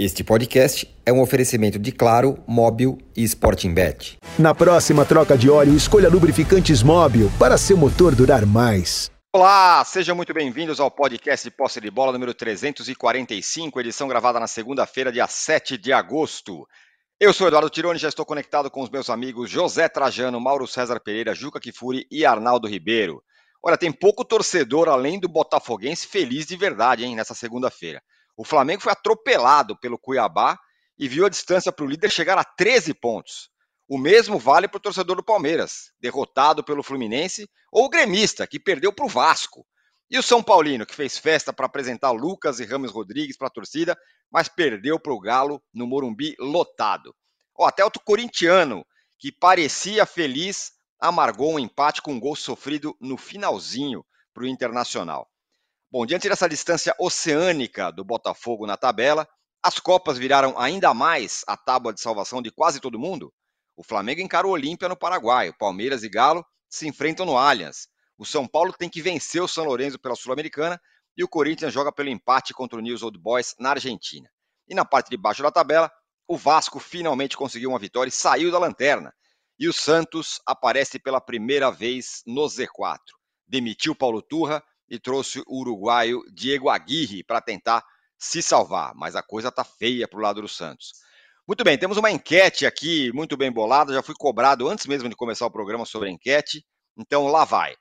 Este podcast é um oferecimento de Claro, Móbil e Sporting Bet. Na próxima troca de óleo, escolha lubrificantes Móbil para seu motor durar mais. Olá, sejam muito bem-vindos ao podcast de posse de bola número 345, edição gravada na segunda-feira, dia 7 de agosto. Eu sou Eduardo Tironi, já estou conectado com os meus amigos José Trajano, Mauro César Pereira, Juca Kifuri e Arnaldo Ribeiro. Olha, tem pouco torcedor além do botafoguense feliz de verdade, hein, nessa segunda-feira. O Flamengo foi atropelado pelo Cuiabá e viu a distância para o líder chegar a 13 pontos. O mesmo vale para o torcedor do Palmeiras, derrotado pelo Fluminense, ou o gremista, que perdeu para o Vasco. E o São Paulino, que fez festa para apresentar Lucas e Ramos Rodrigues para a torcida, mas perdeu para o Galo no Morumbi lotado. Oh, até o corintiano, que parecia feliz, amargou um empate com um gol sofrido no finalzinho para o Internacional. Bom, diante dessa distância oceânica do Botafogo na tabela, as Copas viraram ainda mais a tábua de salvação de quase todo mundo. O Flamengo encara o Olímpia no Paraguai, o Palmeiras e Galo se enfrentam no Allianz. O São Paulo tem que vencer o São Lourenço pela Sul-Americana e o Corinthians joga pelo empate contra o News Old Boys na Argentina. E na parte de baixo da tabela, o Vasco finalmente conseguiu uma vitória e saiu da lanterna. E o Santos aparece pela primeira vez no Z4. Demitiu Paulo Turra e trouxe o uruguaio Diego Aguirre para tentar se salvar, mas a coisa tá feia para o lado do Santos. Muito bem, temos uma enquete aqui muito bem bolada, já fui cobrado antes mesmo de começar o programa sobre a enquete, então lá vai.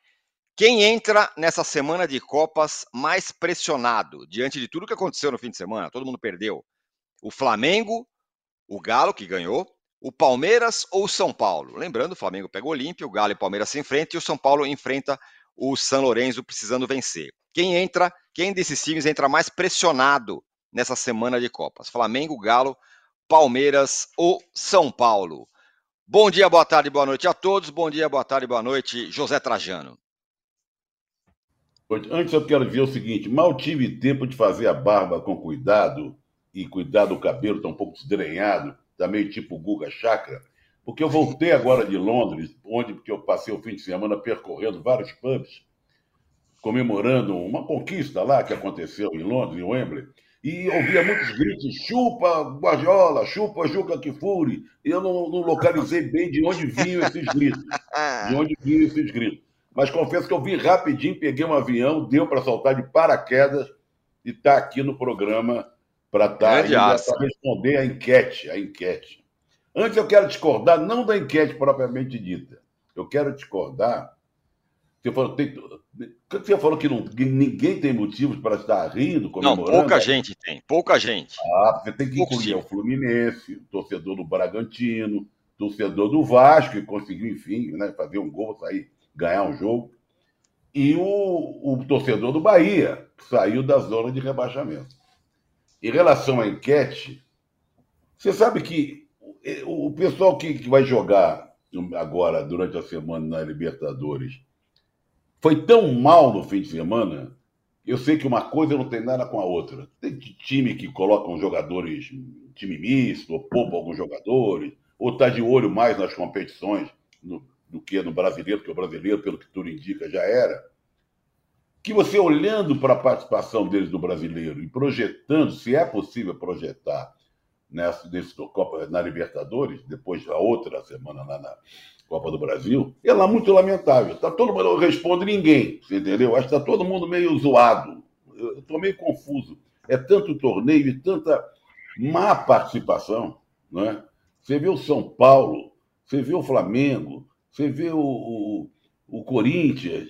Quem entra nessa semana de Copas mais pressionado, diante de tudo que aconteceu no fim de semana? Todo mundo perdeu. O Flamengo, o Galo, que ganhou, o Palmeiras ou o São Paulo? Lembrando, o Flamengo pega o Olímpia, o Galo e o Palmeiras se enfrentam e o São Paulo enfrenta o San Lorenzo precisando vencer. Quem entra, quem desses times entra mais pressionado nessa semana de Copas? Flamengo, Galo, Palmeiras ou São Paulo? Bom dia, boa tarde, boa noite a todos. Bom dia, boa tarde, boa noite, José Trajano. Antes eu quero dizer o seguinte: mal tive tempo de fazer a barba com cuidado e cuidar do cabelo, tá um pouco desgrenhado, tá meio tipo Guga Chakra. Porque eu voltei agora de Londres, onde que eu passei o fim de semana percorrendo vários pubs, comemorando uma conquista lá que aconteceu em Londres, em Wembley, e ouvia muitos gritos: chupa Guardiola, chupa Juca Kifuri. E eu não, não localizei bem de onde vinham esses gritos. De onde vinham esses gritos. Mas confesso que eu vi rapidinho, peguei um avião, deu para saltar de paraquedas e está aqui no programa para tá, responder a enquete. A enquete. Antes eu quero discordar, não da enquete propriamente dita. Eu quero discordar. Você falou, tem, você falou que, não, que ninguém tem motivos para estar rindo, comemorando. Não, pouca gente tem, pouca gente. Ah, você tem que incluir o Fluminense, o torcedor do Bragantino, torcedor do Vasco, que conseguiu, enfim, né, fazer um gol, sair, ganhar um jogo. E o, o torcedor do Bahia, que saiu da zona de rebaixamento. Em relação à enquete, você sabe que o pessoal que, que vai jogar agora, durante a semana, na Libertadores, foi tão mal no fim de semana. Eu sei que uma coisa não tem nada com a outra. Tem time que coloca jogadores, time misto, ou poupa alguns jogadores, ou está de olho mais nas competições no, do que no brasileiro, porque o brasileiro, pelo que tudo indica, já era. Que você olhando para a participação deles no brasileiro e projetando, se é possível projetar nessa, nesse Copa, na Libertadores, depois a outra semana lá na Copa do Brasil, é lá muito lamentável. Tá todo mundo, não responde ninguém, você entendeu? Acho que está todo mundo meio zoado. Eu estou meio confuso. É tanto torneio e tanta má participação, não é? Você vê o São Paulo, você vê o Flamengo, você vê o, o, o Corinthians,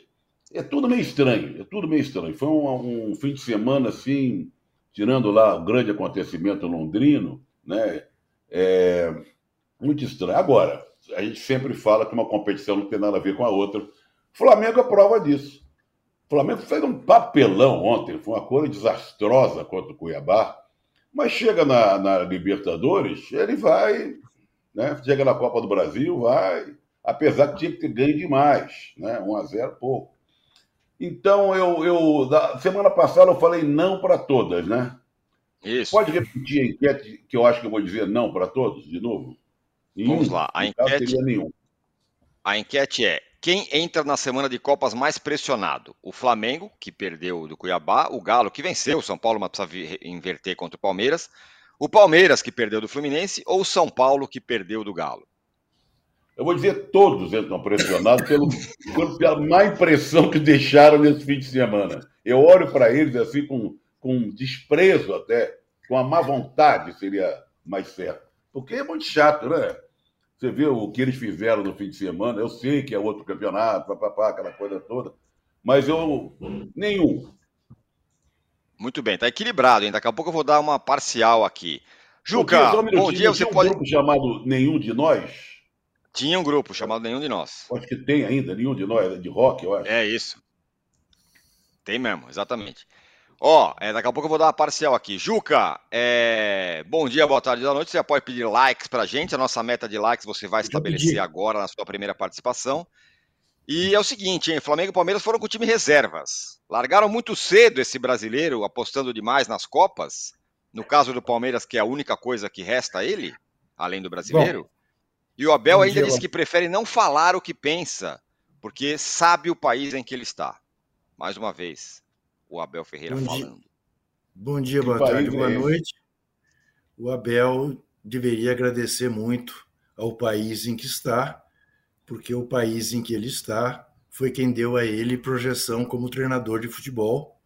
é tudo meio estranho, é tudo meio estranho. Foi um, um, fim de semana assim, tirando lá o grande acontecimento londrino, né? É muito estranho. Agora, a gente sempre fala que uma competição não tem nada a ver com a outra. Flamengo é prova disso. O Flamengo fez um papelão ontem, foi uma coisa desastrosa contra o Cuiabá, mas chega na, na Libertadores, ele vai, né? chega na Copa do Brasil, vai, apesar que tinha que ter ganho demais, né? 1 a 0 pouco. Então, eu, eu da semana passada eu falei não para todas, né? Isso. Pode repetir a enquete que eu acho que eu vou dizer não para todos, de novo? Nenhum. Vamos lá. A enquete, a enquete é: quem entra na semana de Copas mais pressionado? O Flamengo, que perdeu do Cuiabá, o Galo, que venceu o São Paulo, mas precisa inverter contra o Palmeiras, O Palmeiras que perdeu do Fluminense ou o São Paulo que perdeu do Galo? Eu vou dizer, todos estão pressionados pelo, pela má impressão que deixaram nesse fim de semana. Eu olho para eles assim com, com desprezo até, com a má vontade, seria mais certo. Porque é muito chato, né? Você vê o que eles fizeram no fim de semana, eu sei que é outro campeonato, papapá, aquela coisa toda, mas eu. nenhum. Muito bem, tá equilibrado, hein? Daqui a pouco eu vou dar uma parcial aqui. Juca, um bom dia, você um pode. grupo chamado Nenhum de Nós? Tinha um grupo chamado Nenhum de Nós. Acho que tem ainda, Nenhum de Nós, de rock, eu acho. É isso. Tem mesmo, exatamente. Ó, é, daqui a pouco eu vou dar uma parcial aqui. Juca, é... bom dia, boa tarde, boa noite. Você pode pedir likes pra gente. A nossa meta de likes você vai estabelecer agora na sua primeira participação. E é o seguinte, hein? Flamengo e Palmeiras foram com time reservas. Largaram muito cedo esse brasileiro, apostando demais nas Copas. No caso do Palmeiras, que é a única coisa que resta a ele, além do brasileiro. Bom, e o Abel ainda dia, disse que prefere não falar o que pensa, porque sabe o país em que ele está. Mais uma vez, o Abel Ferreira bom falando. Dia. Bom dia, boa tarde, boa é noite. O Abel deveria agradecer muito ao país em que está, porque o país em que ele está foi quem deu a ele projeção como treinador de futebol,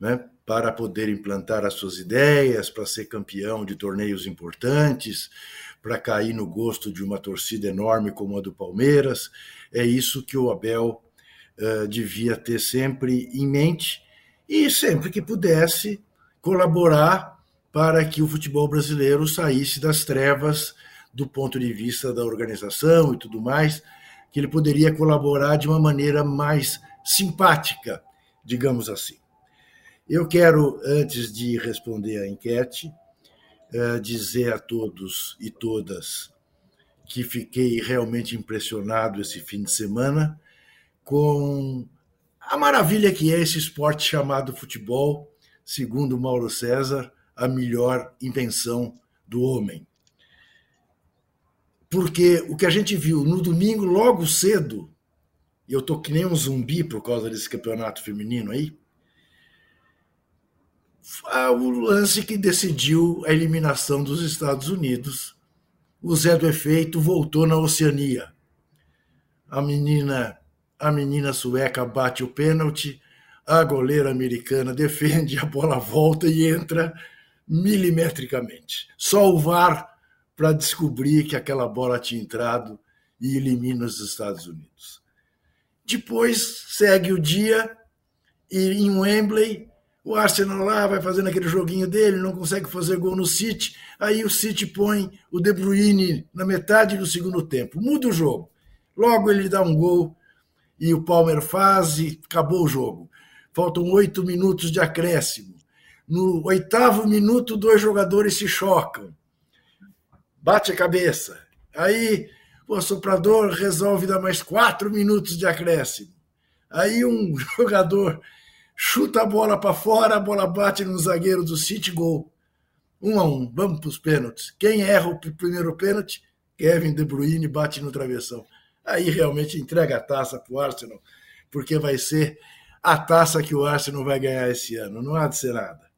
né, para poder implantar as suas ideias, para ser campeão de torneios importantes, para cair no gosto de uma torcida enorme como a do Palmeiras. É isso que o Abel uh, devia ter sempre em mente e sempre que pudesse colaborar para que o futebol brasileiro saísse das trevas do ponto de vista da organização e tudo mais, que ele poderia colaborar de uma maneira mais simpática, digamos assim. Eu quero, antes de responder à enquete, eh, dizer a todos e todas que fiquei realmente impressionado esse fim de semana com a maravilha que é esse esporte chamado futebol, segundo Mauro César, a melhor invenção do homem. Porque o que a gente viu no domingo, logo cedo, e eu tô que nem um zumbi por causa desse campeonato feminino aí, o lance que decidiu a eliminação dos Estados Unidos. O Zé do Efeito voltou na Oceania. A menina a menina sueca bate o pênalti, a goleira americana defende, a bola volta e entra milimetricamente. Só o VAR para descobrir que aquela bola tinha entrado e elimina os Estados Unidos. Depois segue o dia e em Wembley o Arsenal lá vai fazendo aquele joguinho dele, não consegue fazer gol no City, aí o City põe o De Bruyne na metade do segundo tempo, muda o jogo. Logo ele dá um gol e o Palmer faz e acabou o jogo. Faltam oito minutos de acréscimo. No oitavo minuto, dois jogadores se chocam. Bate a cabeça. Aí o soprador resolve dar mais quatro minutos de acréscimo. Aí um jogador chuta a bola para fora, a bola bate no zagueiro do City, gol. Um a um, vamos para os pênaltis. Quem erra o primeiro pênalti? Kevin De Bruyne bate no travessão aí realmente entrega a taça para o Arsenal, porque vai ser a taça que o Arsenal vai ganhar esse ano. Não há de ser nada.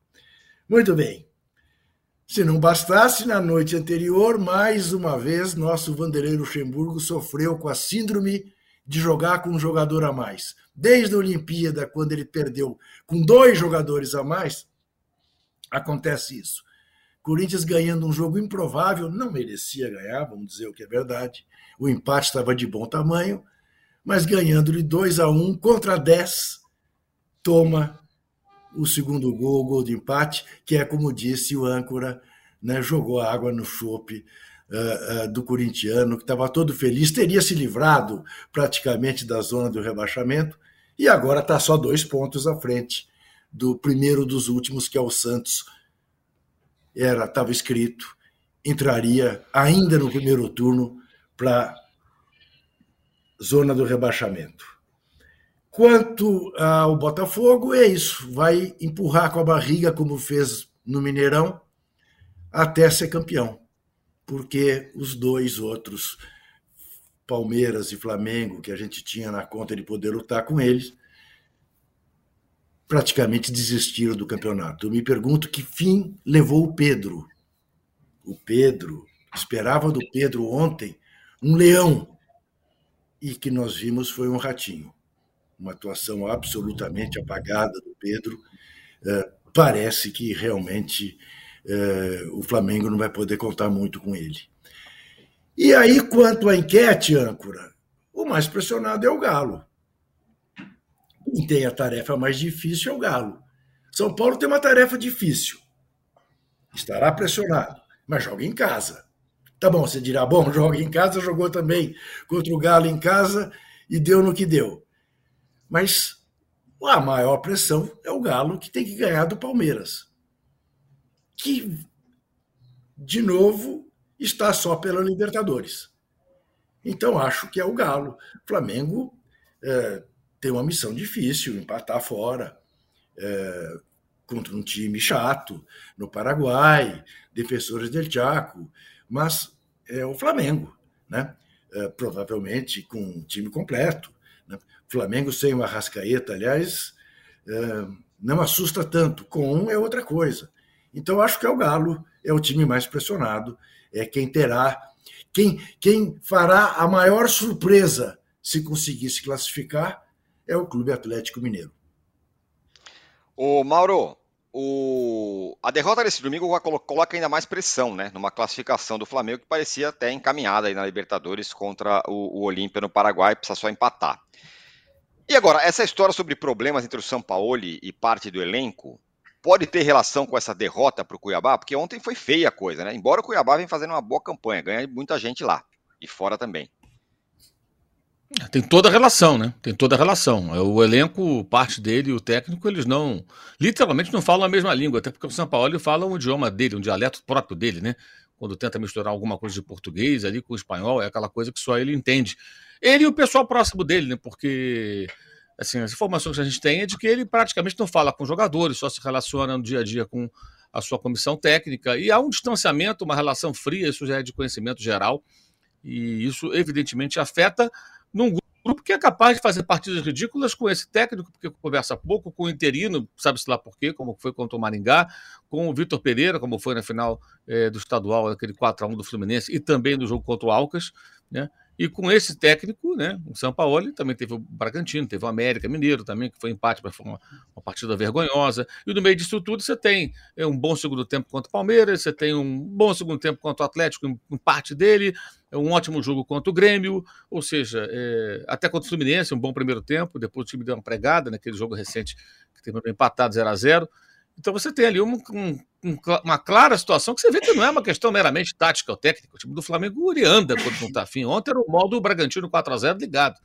Muito bem. Se não bastasse, na noite anterior, mais uma vez, nosso Vanderlei Luxemburgo sofreu com a síndrome de jogar com um jogador a mais. Desde a Olimpíada, quando ele perdeu com dois jogadores a mais, acontece isso. Corinthians ganhando um jogo improvável, não merecia ganhar, vamos dizer o que é verdade. O empate estava de bom tamanho, mas ganhando de 2 a 1 contra 10, toma o segundo gol, o gol de empate, que é como disse o âncora, né, jogou água no chope uh, uh, do corintiano, que estava todo feliz, teria se livrado praticamente da zona do rebaixamento, e agora está só dois pontos à frente do primeiro dos últimos, que é o Santos. Era estava escrito, entraria ainda no primeiro turno para zona do rebaixamento. Quanto ao Botafogo, é isso, vai empurrar com a barriga, como fez no Mineirão, até ser campeão, porque os dois outros, Palmeiras e Flamengo, que a gente tinha na conta de poder lutar com eles, praticamente desistiram do campeonato. Eu me pergunto que fim levou o Pedro o Pedro, esperava do Pedro ontem um leão, e que nós vimos foi um ratinho. Uma atuação absolutamente apagada do Pedro. É, parece que realmente é, o Flamengo não vai poder contar muito com ele. E aí, quanto à enquete, âncora, o mais pressionado é o Galo. Quem tem a tarefa mais difícil é o Galo. São Paulo tem uma tarefa difícil. Estará pressionado, mas joga em casa. Tá bom, você dirá, bom, joga em casa, jogou também contra o Galo em casa e deu no que deu. Mas a maior pressão é o Galo que tem que ganhar do Palmeiras. Que, de novo, está só pela Libertadores. Então, acho que é o Galo. O Flamengo é, tem uma missão difícil, empatar fora. É, contra um time chato no Paraguai, defensores del Chaco, mas é o Flamengo, né? É, provavelmente com um time completo. Né? Flamengo sem o Arrascaeta, aliás, é, não assusta tanto. Com um é outra coisa. Então acho que é o Galo, é o time mais pressionado, é quem terá, quem, quem fará a maior surpresa se conseguir se classificar é o Clube Atlético Mineiro. O Mauro, o... a derrota desse domingo coloca ainda mais pressão, né? Numa classificação do Flamengo que parecia até encaminhada aí na Libertadores contra o, o Olímpia no Paraguai, precisa só empatar. E agora, essa história sobre problemas entre o Sampaoli e parte do elenco pode ter relação com essa derrota para o Cuiabá? Porque ontem foi feia a coisa, né? Embora o Cuiabá venha fazendo uma boa campanha, ganha muita gente lá e fora também. Tem toda a relação, né? Tem toda a relação. É, o elenco, parte dele e o técnico, eles não. Literalmente não falam a mesma língua, até porque o São Paulo fala um idioma dele, um dialeto próprio dele, né? Quando tenta misturar alguma coisa de português ali com espanhol, é aquela coisa que só ele entende. Ele e o pessoal próximo dele, né? Porque assim, as informações que a gente tem é de que ele praticamente não fala com jogadores, só se relaciona no dia a dia com a sua comissão técnica. E há um distanciamento, uma relação fria, isso já é de conhecimento geral. E isso, evidentemente, afeta num grupo que é capaz de fazer partidas ridículas com esse técnico, porque conversa pouco, com o interino, sabe-se lá por quê, como foi contra o Maringá, com o Vitor Pereira, como foi na final é, do estadual, aquele 4x1 do Fluminense, e também no jogo contra o Alcas, né? E com esse técnico, né, o São Paulo também teve o Bragantino, teve o América Mineiro também, que foi empate, mas foi uma, uma, partida vergonhosa. E no meio disso tudo você tem é, um bom segundo tempo contra o Palmeiras, você tem um bom segundo tempo contra o Atlético, em, parte dele, é um ótimo jogo contra o Grêmio, ou seja, é, até contra o Fluminense, um bom primeiro tempo, depois o time deu uma pregada naquele jogo recente que terminou empatado 0 a 0 então você tem ali um, um, uma clara situação que você vê que não é uma questão meramente tática ou técnica. O time do Flamengo anda quando não está afim. Ontem era o modo Bragantino 4 a 0 ligado.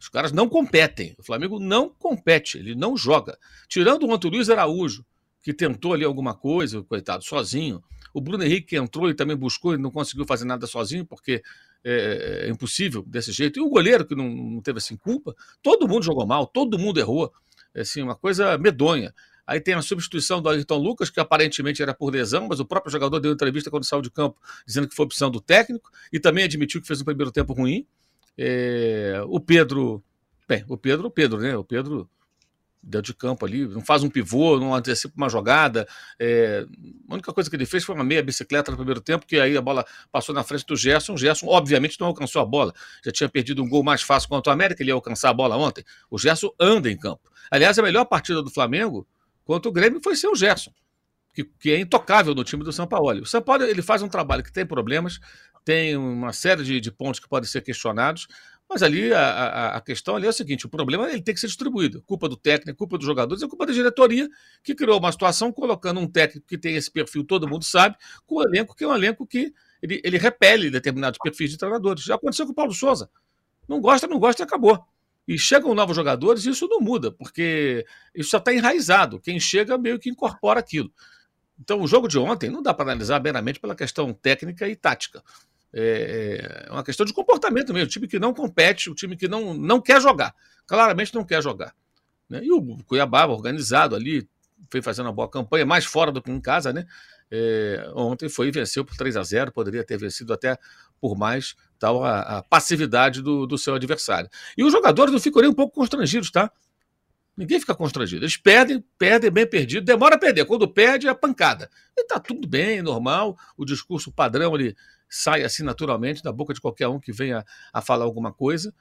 Os caras não competem. O Flamengo não compete, ele não joga. Tirando o Antônio Luiz Araújo, que tentou ali alguma coisa, coitado, sozinho. O Bruno Henrique que entrou e também buscou e não conseguiu fazer nada sozinho, porque é, é impossível desse jeito. E o goleiro, que não, não, teve assim culpa, todo mundo jogou mal, todo mundo errou. É assim, uma coisa medonha. Aí tem a substituição do Ayrton Lucas, que aparentemente era por lesão, mas o próprio jogador deu entrevista quando saiu de campo, dizendo que foi opção do técnico, e também admitiu que fez um primeiro tempo ruim. É, o Pedro. Bem, o Pedro, o Pedro, né? O Pedro deu de campo ali, não faz um pivô, não antecipa uma jogada. É, a única coisa que ele fez foi uma meia bicicleta no primeiro tempo, que aí a bola passou na frente do Gerson. O Gerson, obviamente, não alcançou a bola. Já tinha perdido um gol mais fácil contra o América, ele ia alcançar a bola ontem. O Gerson anda em campo. Aliás, a melhor partida do Flamengo Quanto o Grêmio foi ser o Gerson, que, que é intocável no time do São Paulo. O São Paulo ele faz um trabalho que tem problemas, tem uma série de, de pontos que podem ser questionados, mas ali a, a, a, questão ali é o seguinte: o problema ele tem que ser distribuído. Culpa do técnico, culpa dos jogadores, é culpa da diretoria, que criou uma situação colocando um técnico que tem esse perfil, todo mundo sabe, com um elenco que é um elenco que ele, ele repele determinados perfis de treinadores. Já aconteceu com o Paulo Souza. Não gosta, não gosta e acabou e chegam novos jogadores, isso não muda, porque isso já está enraizado. Quem chega meio que incorpora aquilo. Então, o jogo de ontem não dá para analisar meramente pela questão técnica e tática. É, é uma questão de comportamento mesmo. O time que não compete, o time que não, não quer jogar. Claramente não quer jogar. Né? E o Cuiabá, organizado ali, foi fazendo uma boa campanha, mais fora do que em casa, né? É, ontem foi e venceu por 3 a 0 poderia ter vencido até por mais tal a, a passividade do, do, seu adversário. E os jogadores não ficam nem um pouco constrangidos, tá? Ninguém fica constrangido. Eles perdem, perdem bem perdido, demora a perder. Quando perde, é pancada. E tá tudo bem, normal. O discurso padrão ele sai assim naturalmente da boca de qualquer um que venha a falar alguma coisa.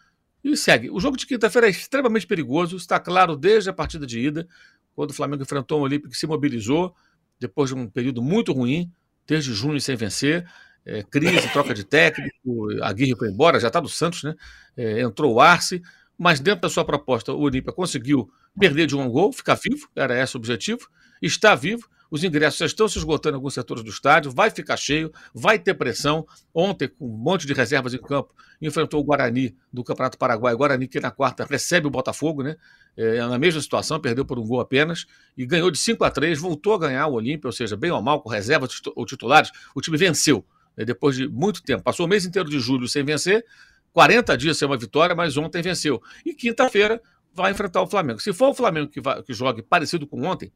E segue. O jogo de quinta-feira é extremamente perigoso, está claro desde a partida de ida, quando o Flamengo enfrentou o Olímpico que se mobilizou, depois de um período muito ruim, desde junho sem vencer. É, crise, troca de técnico, Aguirre foi embora, já está do Santos, né? É, entrou o Arce, mas dentro da sua proposta, o Olímpia conseguiu perder de um gol, ficar vivo, era esse o objetivo, está vivo, os ingressos já estão se esgotando em alguns setores do estádio, vai ficar cheio, vai ter pressão. Ontem, com um monte de reservas em campo, enfrentou o Guarani do Campeonato Paraguai. Guarani, que na quarta recebe o Botafogo, né? É, na mesma situação, perdeu por um gol apenas e ganhou de 5 a 3, voltou a ganhar o Olímpia, ou seja, bem ou mal, com reservas ou titulares, o time venceu né? depois de muito tempo. Passou o mês inteiro de julho sem vencer, 40 dias sem uma vitória, mas ontem venceu. E quinta-feira vai enfrentar o Flamengo. Se for o Flamengo que, vai, que jogue parecido com ontem,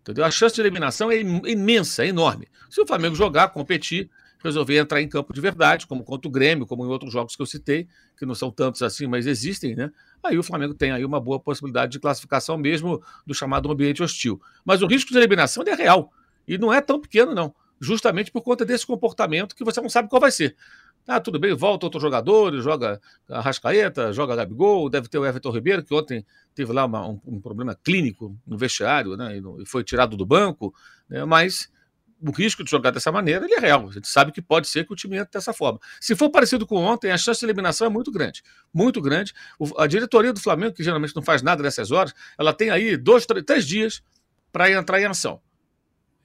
entendeu? a chance de eliminação é imensa, é enorme. Se o Flamengo jogar, competir, resolver entrar em campo de verdade, como contra o Grêmio, como em outros jogos que eu citei, que não são tantos assim, mas existem, né? Aí o Flamengo tem aí uma boa possibilidade de classificação mesmo do chamado ambiente hostil. Mas o risco de eliminação é real e não é tão pequeno não, justamente por conta desse comportamento que você não sabe qual vai ser. Ah, tudo bem, volta outro jogador, joga a Rascaeta, joga Gabigol, deve ter o Everton Ribeiro, que ontem teve lá uma, um, um, problema clínico no vestiário, né, e, foi tirado do banco, né, mas o risco de jogar dessa maneira ele é real. A gente sabe que pode ser que o time entre dessa forma. Se for parecido com ontem, a chance de eliminação é muito grande. Muito grande. O, a diretoria do Flamengo, que geralmente não faz nada nessas horas, ela tem aí dois, três, três dias para entrar em ação.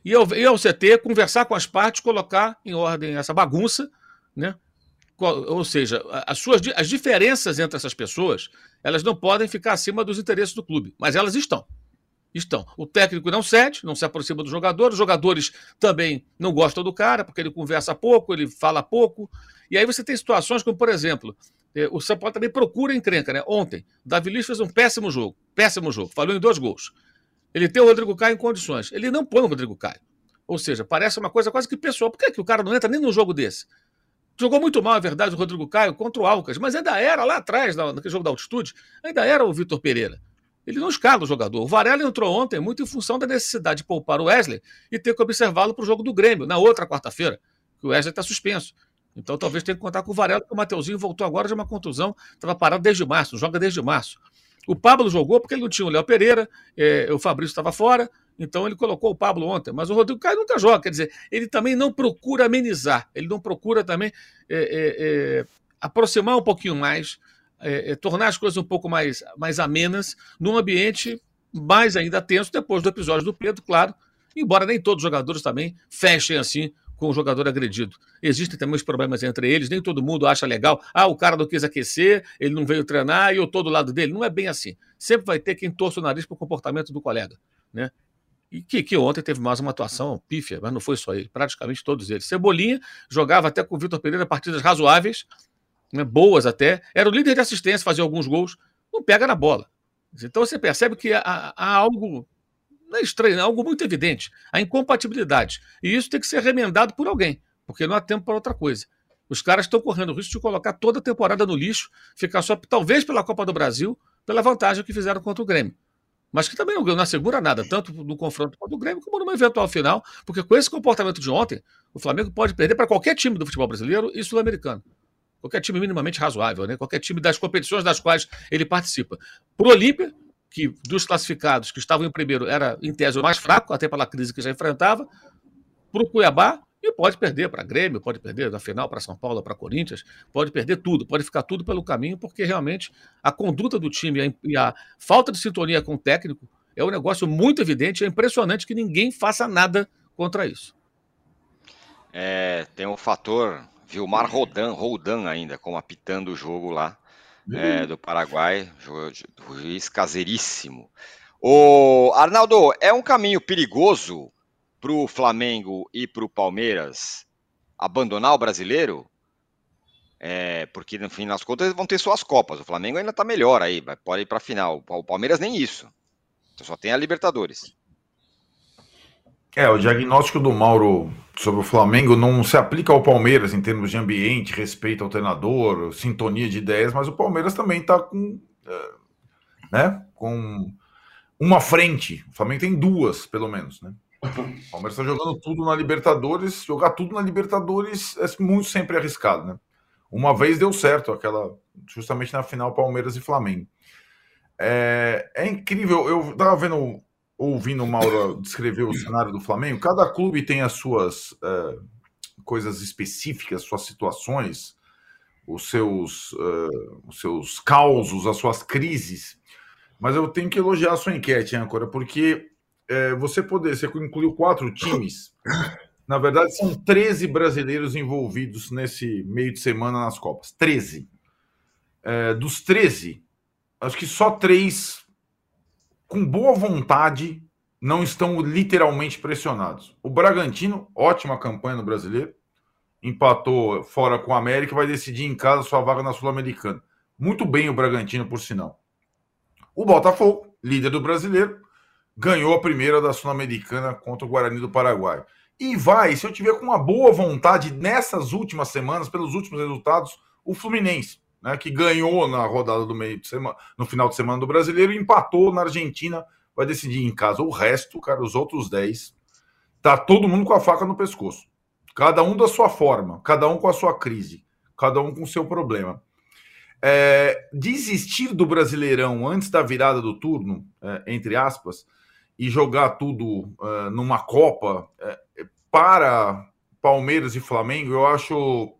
E ao, e ao CT, conversar com as partes, colocar em ordem essa bagunça, né? ou seja, as suas as diferenças entre essas pessoas, elas não podem ficar acima dos interesses do clube, mas elas estão. Estão. O técnico não cede, não se aproxima do jogador, os jogadores também não gostam do cara, porque ele conversa pouco, ele fala pouco. E aí você tem situações como, por exemplo, é, o São Paulo também procura encrenca, né? Ontem, Davi Luiz fez um péssimo jogo, péssimo jogo, falou em dois gols. Ele tem o Rodrigo Caio em condições. Ele não põe o Rodrigo Caio. Ou seja, parece uma coisa quase que pessoal. Por que, é que o cara não entra nem num jogo desse? Jogou muito mal, é verdade, o Rodrigo Caio contra o Alcas, mas ainda era lá atrás, naquele jogo da altitude, ainda era o Vitor Pereira. Ele não escala o jogador. O Varela entrou ontem muito em função da necessidade de poupar o Wesley e ter que observá-lo para o jogo do Grêmio, na outra quarta-feira, que o Wesley está suspenso. Então talvez tenha que contar com o Varela, porque o Mateuzinho voltou agora de uma contusão, estava parado desde março, joga desde março. O Pablo jogou porque ele não tinha o Léo Pereira, é, o Fabrício estava fora, então ele colocou o Pablo ontem, mas o Rodrigo Caio nunca joga. Quer dizer, ele também não procura amenizar, ele não procura também é, é, é aproximar um pouquinho mais, é, é, tornar as coisas um pouco mais, mais amenas num ambiente mais ainda tenso depois do episódio do Pedro, claro. Embora nem todos os jogadores também fechem assim com o jogador agredido. Existem também os problemas entre eles, nem todo mundo acha legal. Ah, o cara não quis aquecer, ele não veio treinar e eu estou do lado dele. Não é bem assim. Sempre vai ter quem torça o nariz para o comportamento do colega. Né? E que, que ontem teve mais uma atuação pífia, mas não foi só ele, praticamente todos eles. Cebolinha jogava até com o Vitor Pereira partidas razoáveis, né, boas até, era o líder de assistência, fazia alguns gols, não pega na bola. Então você percebe que há, há algo não é estranho, é algo muito evidente, a incompatibilidade. E isso tem que ser remendado por alguém, porque não há tempo para outra coisa. Os caras estão correndo o risco de colocar toda a temporada no lixo, ficar só, talvez pela Copa do Brasil, pela vantagem que fizeram contra o Grêmio mas que também não, assegura nada, tanto no confronto contra o Grêmio como numa eventual final, porque com esse comportamento de ontem, o Flamengo pode perder para qualquer time do futebol brasileiro e sul-americano. Qualquer time minimamente razoável, né? qualquer time das competições das quais ele participa. Para o Olímpia, que dos classificados que estavam em primeiro era, em tese, o mais fraco, até pela crise que já enfrentava. Para o Cuiabá, e pode perder para Grêmio, pode perder na final para São Paulo, para Corinthians, pode perder tudo, pode ficar tudo pelo caminho, porque realmente a conduta do time e a falta de sintonia com o técnico é um negócio muito evidente, é impressionante que ninguém faça nada contra isso. É, tem o fator Vilmar Rodan ainda, como apitando o jogo lá é, do Paraguai, juiz caseiríssimo. O Arnaldo, é um caminho perigoso para o Flamengo e para o Palmeiras abandonar o brasileiro? É, porque no fim das contas vão ter suas Copas. O Flamengo ainda está melhor aí, pode ir para a final. O Palmeiras nem isso. Então só tem a Libertadores. É, o diagnóstico do Mauro sobre o Flamengo não se aplica ao Palmeiras em termos de ambiente, respeito ao treinador, sintonia de ideias, mas o Palmeiras também está com, é, né, com uma frente. O Flamengo tem duas, pelo menos, né? O Palmeiras está jogando tudo na Libertadores. Jogar tudo na Libertadores é muito sempre arriscado, né? Uma vez deu certo, aquela justamente na final Palmeiras e Flamengo. É, é incrível. Eu estava vendo, ouvindo o Mauro descrever o cenário do Flamengo. Cada clube tem as suas uh, coisas específicas, suas situações, os seus, uh, os seus causos, as suas crises. Mas eu tenho que elogiar a sua enquete, Âncora, porque é, você poder, você incluiu quatro times. Na verdade, são 13 brasileiros envolvidos nesse meio de semana nas Copas. 13. É, dos 13, acho que só três, com boa vontade, não estão literalmente pressionados. O Bragantino, ótima campanha no brasileiro, empatou fora com o América, vai decidir em casa sua vaga na Sul-Americana. Muito bem o Bragantino, por sinal. O Botafogo, líder do brasileiro, ganhou a primeira da Sul-Americana contra o Guarani do Paraguai. E vai, se eu tiver com uma boa vontade nessas últimas semanas, pelos últimos resultados, o Fluminense, né, que ganhou na rodada do meio de semana, no final de semana do brasileiro, empatou na Argentina, vai decidir em casa. O resto, cara, os outros 10, tá todo mundo com a faca no pescoço. Cada um da sua forma, cada um com a sua crise, cada um com o seu problema é, desistir do Brasileirão antes da virada do turno, é, entre aspas, e jogar tudo é, numa Copa é, para Palmeiras e Flamengo, eu acho.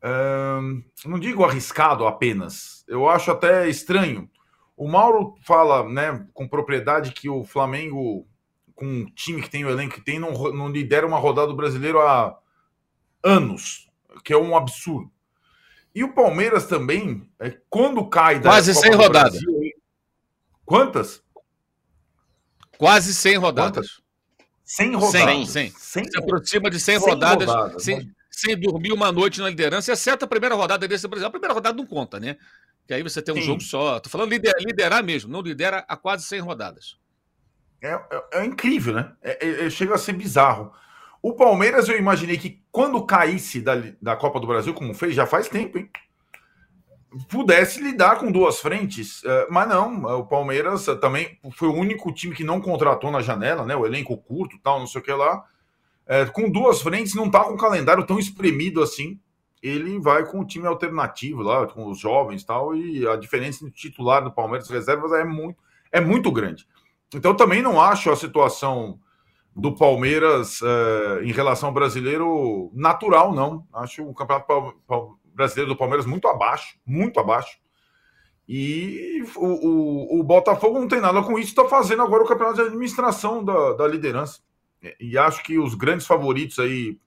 É, não digo arriscado apenas, eu acho até estranho. O Mauro fala né, com propriedade que o Flamengo, com o time que tem, o elenco que tem, não, não lidera uma rodada do brasileiro há anos, que é um absurdo. E o Palmeiras também, é, quando cai da Quase 100 rodadas. Brasil, quantas? Quase 100 rodadas. Quantas? 100 rodadas. 100, 100. 100 Se aproxima de 100, 100 rodadas, rodadas sem, sem, dormir uma noite na liderança, exceto a primeira rodada desse Brasil. A primeira rodada não conta, né? Que aí você tem um Sim. jogo só. Tô falando liderar, liderar, mesmo, não lidera a quase 100 rodadas. É, é, é incrível, né? É, é, é, chega a ser bizarro. O Palmeiras, eu imaginei que quando caísse da, da Copa do Brasil, como fez, já faz tempo, hein? Pudesse lidar com duas frentes, é, mas não. O Palmeiras também foi o único time que não contratou na janela, né? O elenco curto, tal, não sei o que lá. É, com duas frentes, não tá com o calendário tão espremido assim. Ele vai com o time alternativo lá, com os jovens tal, e a diferença entre titular do Palmeiras e reservas é muito, é muito grande. Então, também não acho a situação do Palmeiras é, em relação ao brasileiro natural, não. Acho o campeonato brasileiro do Palmeiras muito abaixo, muito abaixo. E o, o, o Botafogo não tem nada com isso, está fazendo agora o campeonato de administração da, da liderança. E acho que os grandes favoritos aí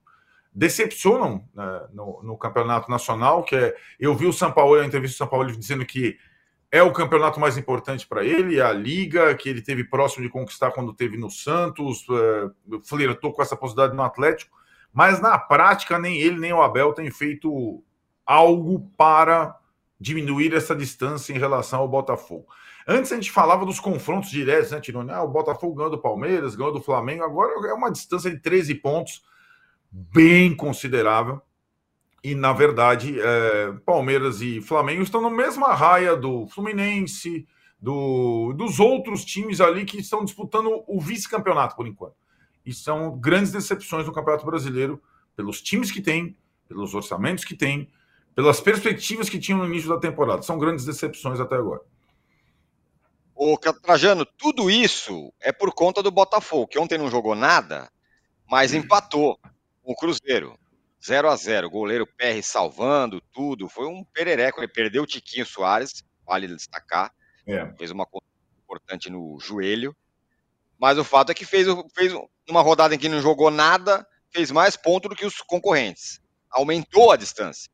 decepcionam né, no, no, campeonato nacional, que é. Eu vi o São Paulo, a entrevista do São Paulo dizendo que é o campeonato mais importante para ele, a liga que ele teve próximo de conquistar quando teve no Santos, é, flertou com essa possibilidade no Atlético, mas na prática nem ele nem o Abel têm feito algo para diminuir essa distância em relação ao Botafogo. Antes a gente falava dos confrontos diretos, né, Tirone? Ah, o Botafogo ganhou do Palmeiras, ganhou do Flamengo, agora é uma distância de 13 pontos bem considerável e, na verdade, é, Palmeiras e Flamengo estão na mesma raia do Fluminense, do, dos outros times ali que estão disputando o vice-campeonato por enquanto. E são grandes decepções no Campeonato Brasileiro, pelos times que tem, pelos orçamentos que tem, pelas perspectivas que tinham no início da temporada. São grandes decepções até agora. Ô, Trajano, tudo isso é por conta do Botafogo, que ontem não jogou nada, mas empatou o Cruzeiro. 0 a 0 Goleiro PR salvando tudo. Foi um perereco. Ele perdeu o Tiquinho Soares, vale destacar. É. Fez uma coisa importante no joelho. Mas o fato é que fez, fez uma rodada em que não jogou nada, fez mais pontos do que os concorrentes. Aumentou a distância.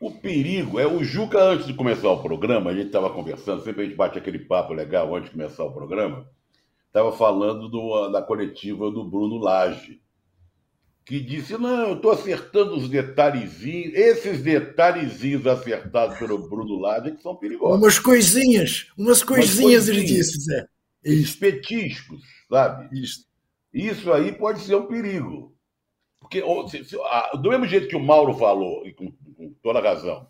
O perigo é o Juca, antes de começar o programa, a gente estava conversando, sempre a gente bate aquele papo legal antes de começar o programa. Estava falando do, da coletiva do Bruno Lage que disse: Não, eu estou acertando os detalhezinhos. Esses detalhezinhos acertados pelo Bruno Lage que são perigosos. Umas coisinhas, umas coisinhas, ele disse, Zé. Isso. Petiscos, sabe? Isso. Isso aí pode ser um perigo. Porque, do mesmo jeito que o Mauro falou, e com, com toda razão,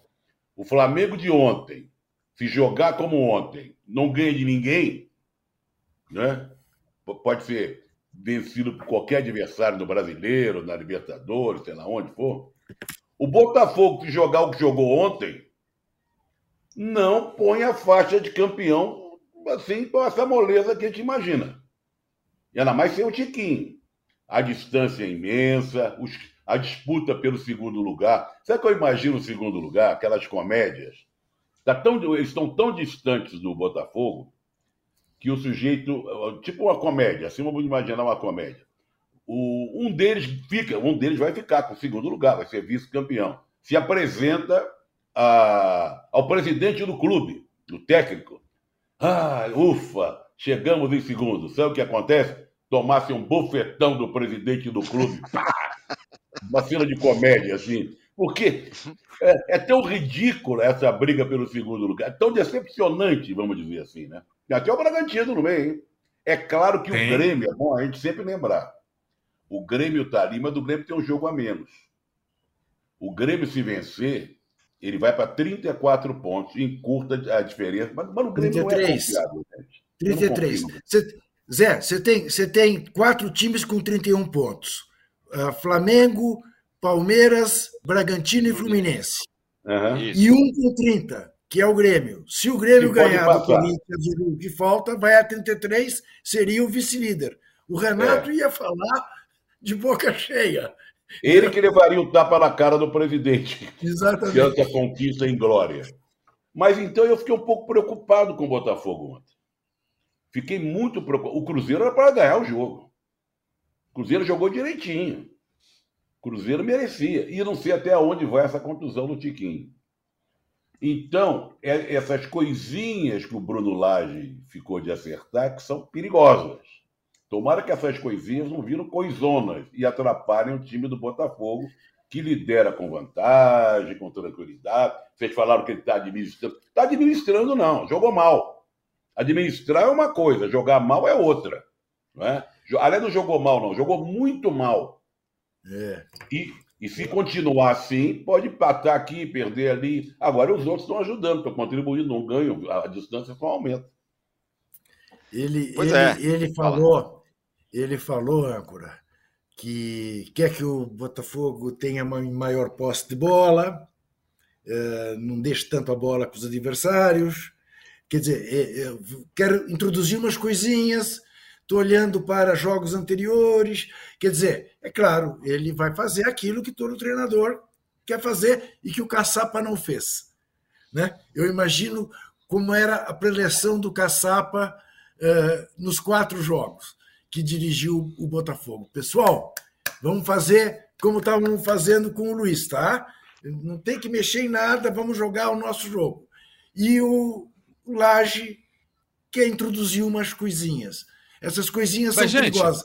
o Flamengo de ontem, se jogar como ontem, não ganha de ninguém, né? pode ser vencido por qualquer adversário do brasileiro, na Libertadores, sei lá onde for. O Botafogo, se jogar o que jogou ontem, não põe a faixa de campeão assim com essa moleza que a gente imagina. E ainda mais sem o Tiquinho. A distância é imensa, os, a disputa pelo segundo lugar. Sabe que eu imagino o segundo lugar? Aquelas comédias. Tá tão, eles estão tão distantes do Botafogo que o sujeito, tipo uma comédia, assim vamos imaginar uma comédia. O, um deles fica, um deles vai ficar com o segundo lugar, vai ser vice-campeão. Se apresenta a, ao presidente do clube, do técnico. Ah, ufa, chegamos em segundo. Sabe o que acontece? Tomasse um bofetão do presidente do clube. Uma cena de comédia, assim. Porque é, é, tão ridícula essa briga pelo segundo lugar, é tão decepcionante, vamos dizer assim, né? E até o Bragantino no meio, hein? É claro que Tem. o Grêmio, é bom a gente sempre lembrar. O Grêmio está ali, mas o Grêmio tem um jogo a menos. O Grêmio, se vencer, ele vai para 34 pontos, encurta a diferença. Mas, mas o Grêmio 33. não é confiável, gente. 33. Cê, Zé, você tem, você tem quatro times com 31 pontos: Flamengo, Palmeiras, Bragantino e Fluminense. Uhum. E um com 30 que é o Grêmio. Se o Grêmio ganhar do Corinthians o que falta, vai a 33, seria o vice-líder. O Renato é. ia falar de boca cheia. Ele que levaria o tapa na cara do presidente. Exatamente. Diante a conquista em glória. Mas então eu fiquei um pouco preocupado com o Botafogo ontem. Fiquei muito preocupado. O Cruzeiro era para ganhar o jogo. Cruzeiro jogou direitinho. Cruzeiro merecia. E não sei até onde vai essa contusão do Tiquinho. Então, é, essas coisinhas que o Bruno Lage ficou de acertar que são perigosas. Tomara que essas coisinhas não viram coisonas e atrapalhem o time do Botafogo, que lidera com vantagem, com tranquilidade. Vocês falaram que ele está administrando. Está administrando, não. Jogou mal. Administrar é uma coisa, jogar mal é outra. Não é? Além do jogou mal, não. Jogou muito mal. É. E e se continuar assim, pode empatar aqui, perder ali. Agora os outros estão ajudando, estão contribuindo, não ganham, a distância só aumenta. Ele, ele, é. ele falou, ele falou, âncora, que quer que o Botafogo tenha uma maior posse de bola, eh, não deixe tanto a bola com os adversários. Quer dizer, é, é, quero introduzir umas coisinhas estou olhando para jogos anteriores. Quer dizer, é claro, ele vai fazer aquilo que todo treinador quer fazer e que o Caçapa não fez. Né? Eu imagino como era a preleção do Caçapa uh, nos quatro jogos que dirigiu o Botafogo. Pessoal, vamos fazer como estavam fazendo com o Luiz, tá? Não tem que mexer em nada, vamos jogar o nosso jogo. E o Laje quer introduzir umas coisinhas. Essas coisinhas mas, são gente, perigosas.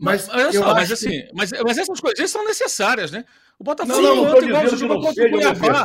Mas, mas, só, mas assim, que... mas, mas essas coisinhas são necessárias, né? O Botafogo não, não, ontem não jogou contra o Cuiabá.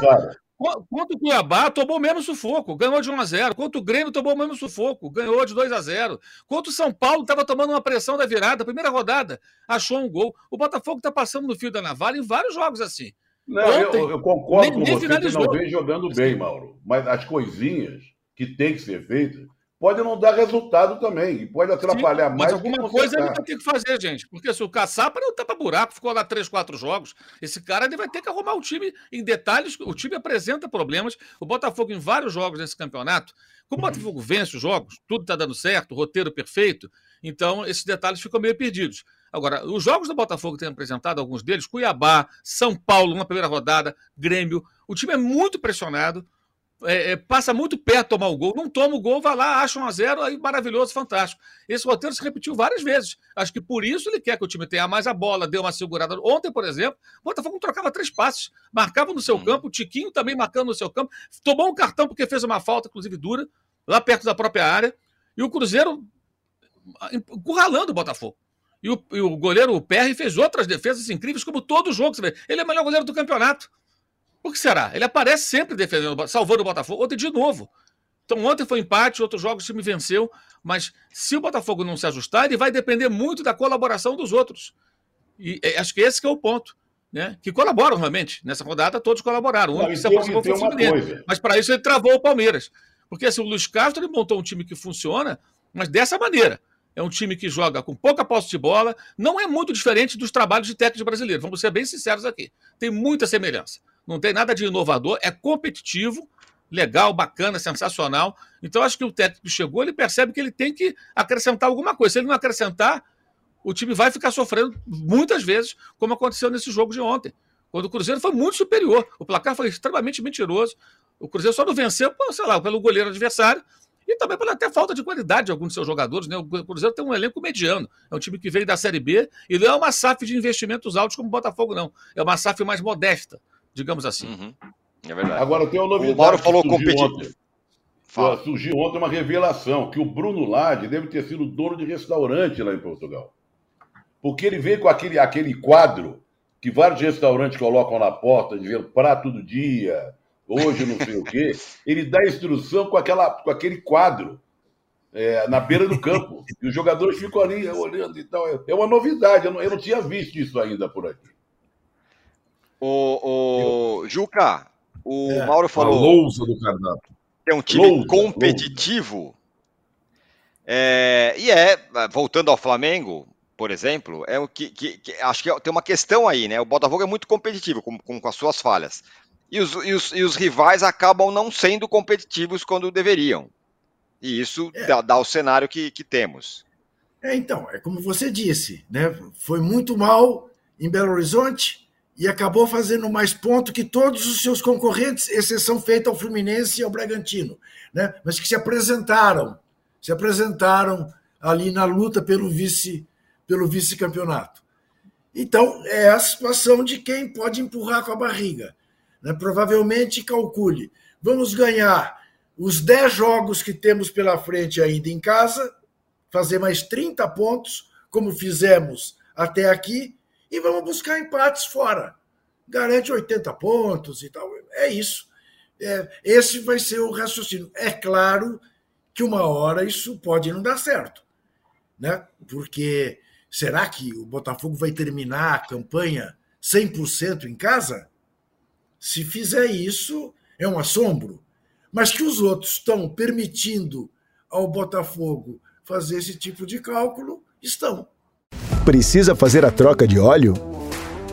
Contra o Cuiabá, tomou mesmo sufoco, ganhou de 1 a 0 Contra o Grêmio, tomou mesmo sufoco, ganhou de 2 a 0 Contra o São Paulo, estava tomando uma pressão da virada, primeira rodada, achou um gol. O Botafogo está passando no fio da navalha em vários jogos assim. Não, Ontem, eu, eu, concordo nem, com você que não vem jogando bem, Mauro. Mas as coisinhas que tem que ser feitas pode não dar resultado também, e pode atrapalhar Sim, mais. Mas alguma coisa ele vai ter que fazer, gente. Porque se o Caçapa não tapa buraco, ficou lá três, quatro jogos, esse cara ele vai ter que arrumar o time em detalhes. O time apresenta problemas. O Botafogo, em vários jogos nesse campeonato, como o Botafogo vence os jogos, tudo está dando certo, roteiro perfeito, então esses detalhes ficam meio perdidos. Agora, os jogos do Botafogo têm apresentado, alguns deles, Cuiabá, São Paulo, uma primeira rodada, Grêmio. O time é muito pressionado é, passa muito perto de tomar o gol, não toma o gol, vai lá, acha um a zero, aí maravilhoso, fantástico. Esse roteiro se repetiu várias vezes. Acho que por isso ele quer que o time tenha mais a bola, dê uma segurada. Ontem, por exemplo, o Botafogo trocava três passes, marcava no seu hum. campo, o Tiquinho também marcando no seu campo, tomou um cartão porque fez uma falta, inclusive dura, lá perto da própria área, e o Cruzeiro encurralando o Botafogo. E o, e o goleiro o Perry fez outras defesas incríveis, como todo jogo. Ele é o melhor goleiro do campeonato. Por que será? Ele aparece sempre defendendo, salvando o Botafogo. Ontem de novo. Então ontem foi empate, outros jogos o time venceu, mas se o Botafogo não se ajustar, ele vai depender muito da colaboração dos outros. E é, acho que esse que é o ponto. Né? Que colaboram realmente. Nessa rodada, todos colaboraram. Que se aproximou foi o Fluminense. Mas para isso ele travou o Palmeiras. Porque assim, o Luiz Castro ele montou um time que funciona, mas dessa maneira. É um time que joga com pouca posse de bola, não é muito diferente dos trabalhos de técnicos brasileiros. Vamos ser bem sinceros aqui. Tem muita semelhança. Não tem nada de inovador, é competitivo, legal, bacana, sensacional. Então, acho que o técnico chegou, ele percebe que ele tem que acrescentar alguma coisa. Se ele não acrescentar, o time vai ficar sofrendo muitas vezes, como aconteceu nesse jogo de ontem. Quando o Cruzeiro foi muito superior. O placar foi extremamente mentiroso. O Cruzeiro só não venceu, sei lá, pelo goleiro adversário e também pela até falta de qualidade de alguns de seus jogadores. Né? O Cruzeiro tem um elenco mediano. É um time que veio da Série B e não é uma SAF de investimentos altos como o Botafogo, não. É uma SAF mais modesta, digamos assim. Uhum. É verdade. Agora tem uma novidade. O Mauro falou competitivo. Surgiu ontem uma revelação que o Bruno Lade deve ter sido dono de restaurante lá em Portugal. Porque ele veio com aquele, aquele quadro que vários restaurantes colocam na porta, dizendo prato do dia, hoje não sei o quê, ele dá instrução com, aquela, com aquele quadro é, na beira do campo. E os jogadores ficam ali olhando e tal. É uma novidade, eu não, eu não tinha visto isso ainda por aqui. O, o Juca, o é, Mauro falou. A lousa do cardápio. É um time lousa, competitivo. Lousa. É, e é, voltando ao Flamengo, por exemplo, é o que, que, que, acho que tem uma questão aí, né? O Botafogo é muito competitivo com, com, com as suas falhas. E os, e, os, e os, rivais acabam não sendo competitivos quando deveriam. E isso é. dá, dá, o cenário que, que temos. É, então, é como você disse, né? Foi muito mal em Belo Horizonte e acabou fazendo mais ponto que todos os seus concorrentes, exceção feita ao Fluminense e ao Bragantino, né? Mas que se apresentaram, se apresentaram ali na luta pelo vice pelo vice-campeonato. Então, é a situação de quem pode empurrar com a barriga. Né? Provavelmente calcule, vamos ganhar os 10 jogos que temos pela frente ainda em casa, fazer mais 30 pontos, como fizemos até aqui, e vamos buscar empates fora. Garante 80 pontos e tal. É isso. É, esse vai ser o raciocínio. É claro que uma hora isso pode não dar certo, né? Porque será que o Botafogo vai terminar a campanha 100% em casa? Se fizer isso, é um assombro. Mas que os outros estão permitindo ao Botafogo fazer esse tipo de cálculo, estão. Precisa fazer a troca de óleo?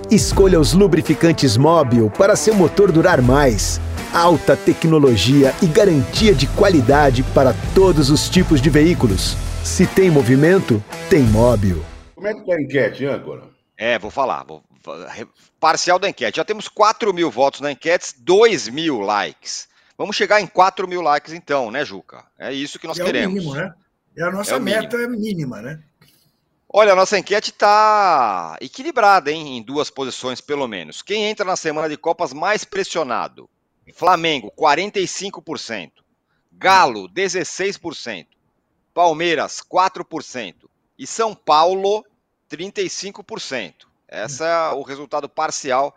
Escolha os lubrificantes Móbil para seu motor durar mais. Alta tecnologia e garantia de qualidade para todos os tipos de veículos. Se tem movimento, tem Móbil. Como é que está a enquete, âncora? É, vou falar. Vou, parcial da enquete. Já temos 4 mil votos na enquete, 2 mil likes. Vamos chegar em 4 mil likes então, né, Juca? É isso que nós é queremos. É o mínimo, né? É a nossa é meta mínimo. mínima, né? Olha, a nossa enquete está equilibrada, hein? Em duas posições, pelo menos. Quem entra na semana de Copas mais pressionado? Flamengo, 45%. Galo, 16%. Palmeiras, 4%. E São Paulo, 35%. Esse é o resultado parcial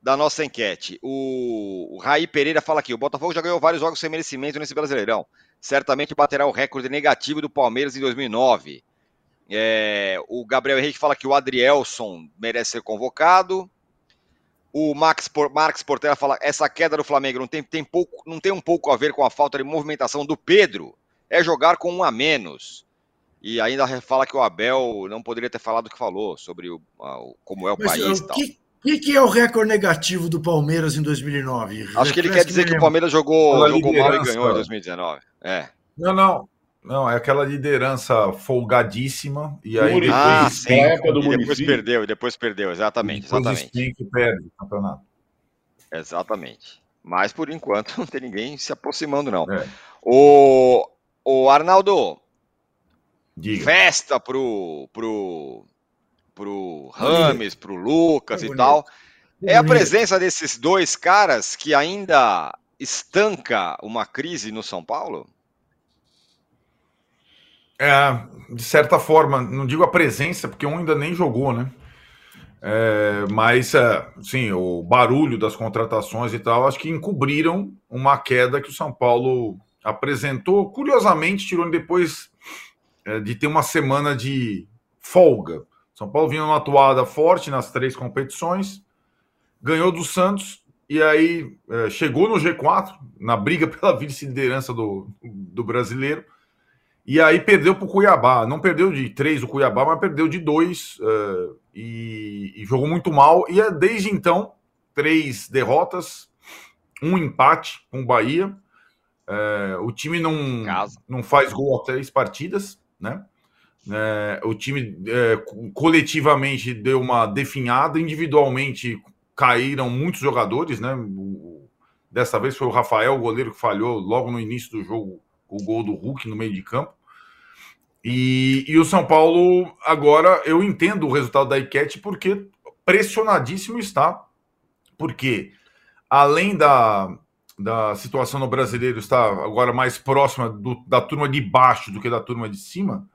da nossa enquete. O, o Raí Pereira fala aqui: o Botafogo já ganhou vários jogos sem merecimento nesse Brasileirão. Certamente baterá o recorde negativo do Palmeiras em 2009. É, o Gabriel Henrique fala que o Adrielson merece ser convocado. O Max Marcos Portela fala essa queda do Flamengo não tem, tem, pouco, não tem um pouco a ver com a falta de movimentação do Pedro. É jogar com um a menos. E ainda fala que o Abel não poderia ter falado o que falou sobre o, o como é o Mas, país e tal. O que, é o recorde negativo do Palmeiras em 2009? Acho que ele quer dizer que, que o Palmeiras jogou, jogou mal e ganhou em 2019. É. Não, não. Não, é aquela liderança folgadíssima e aí depois, ah, sim, e depois perdeu, e depois perdeu, exatamente, exatamente. que perde o campeonato. Exatamente. Mas por enquanto não tem ninguém se aproximando não. É. O, o Arnaldo, Diga. festa pro, pro, pro Rames, pro Lucas é e tal. É a presença desses dois caras que ainda estanca uma crise no São Paulo? É, de certa forma, não digo a presença, porque um ainda nem jogou, né? É, mas, é, sim, o barulho das contratações e tal, acho que encobriram uma queda que o São Paulo apresentou. Curiosamente, tirou depois é, de ter uma semana de folga. São Paulo vinha numa atuada forte nas três competições, ganhou do Santos e aí é, chegou no G4, na briga pela vice-liderança do, do brasileiro, e aí perdeu para o Cuiabá. Não perdeu de três o Cuiabá, mas perdeu de dois uh, e, e, jogou muito mal. E é, desde então, três derrotas, um empate com o Bahia. Uh, o time não, não faz gol a três partidas, né? Uh, o time coletivamente deu uma definhada, individualmente caíram muitos jogadores, né? O, dessa vez foi o Rafael, o goleiro que falhou logo no início do jogo o gol do Hulk no meio de campo. E, e o São Paulo, agora, eu entendo o resultado da enquete porque pressionadíssimo está. Porque, além da, da situação no brasileiro estar agora mais próxima do, da turma de baixo do que da turma de cima,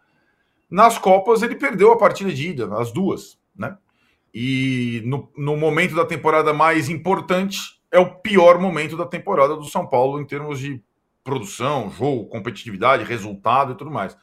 nas Copas ele perdeu a partida de ida, as duas, né? E no, no momento da temporada mais importante, é o pior momento da temporada do São Paulo em termos de produção, jogo, competitividade, resultado e tudo mais.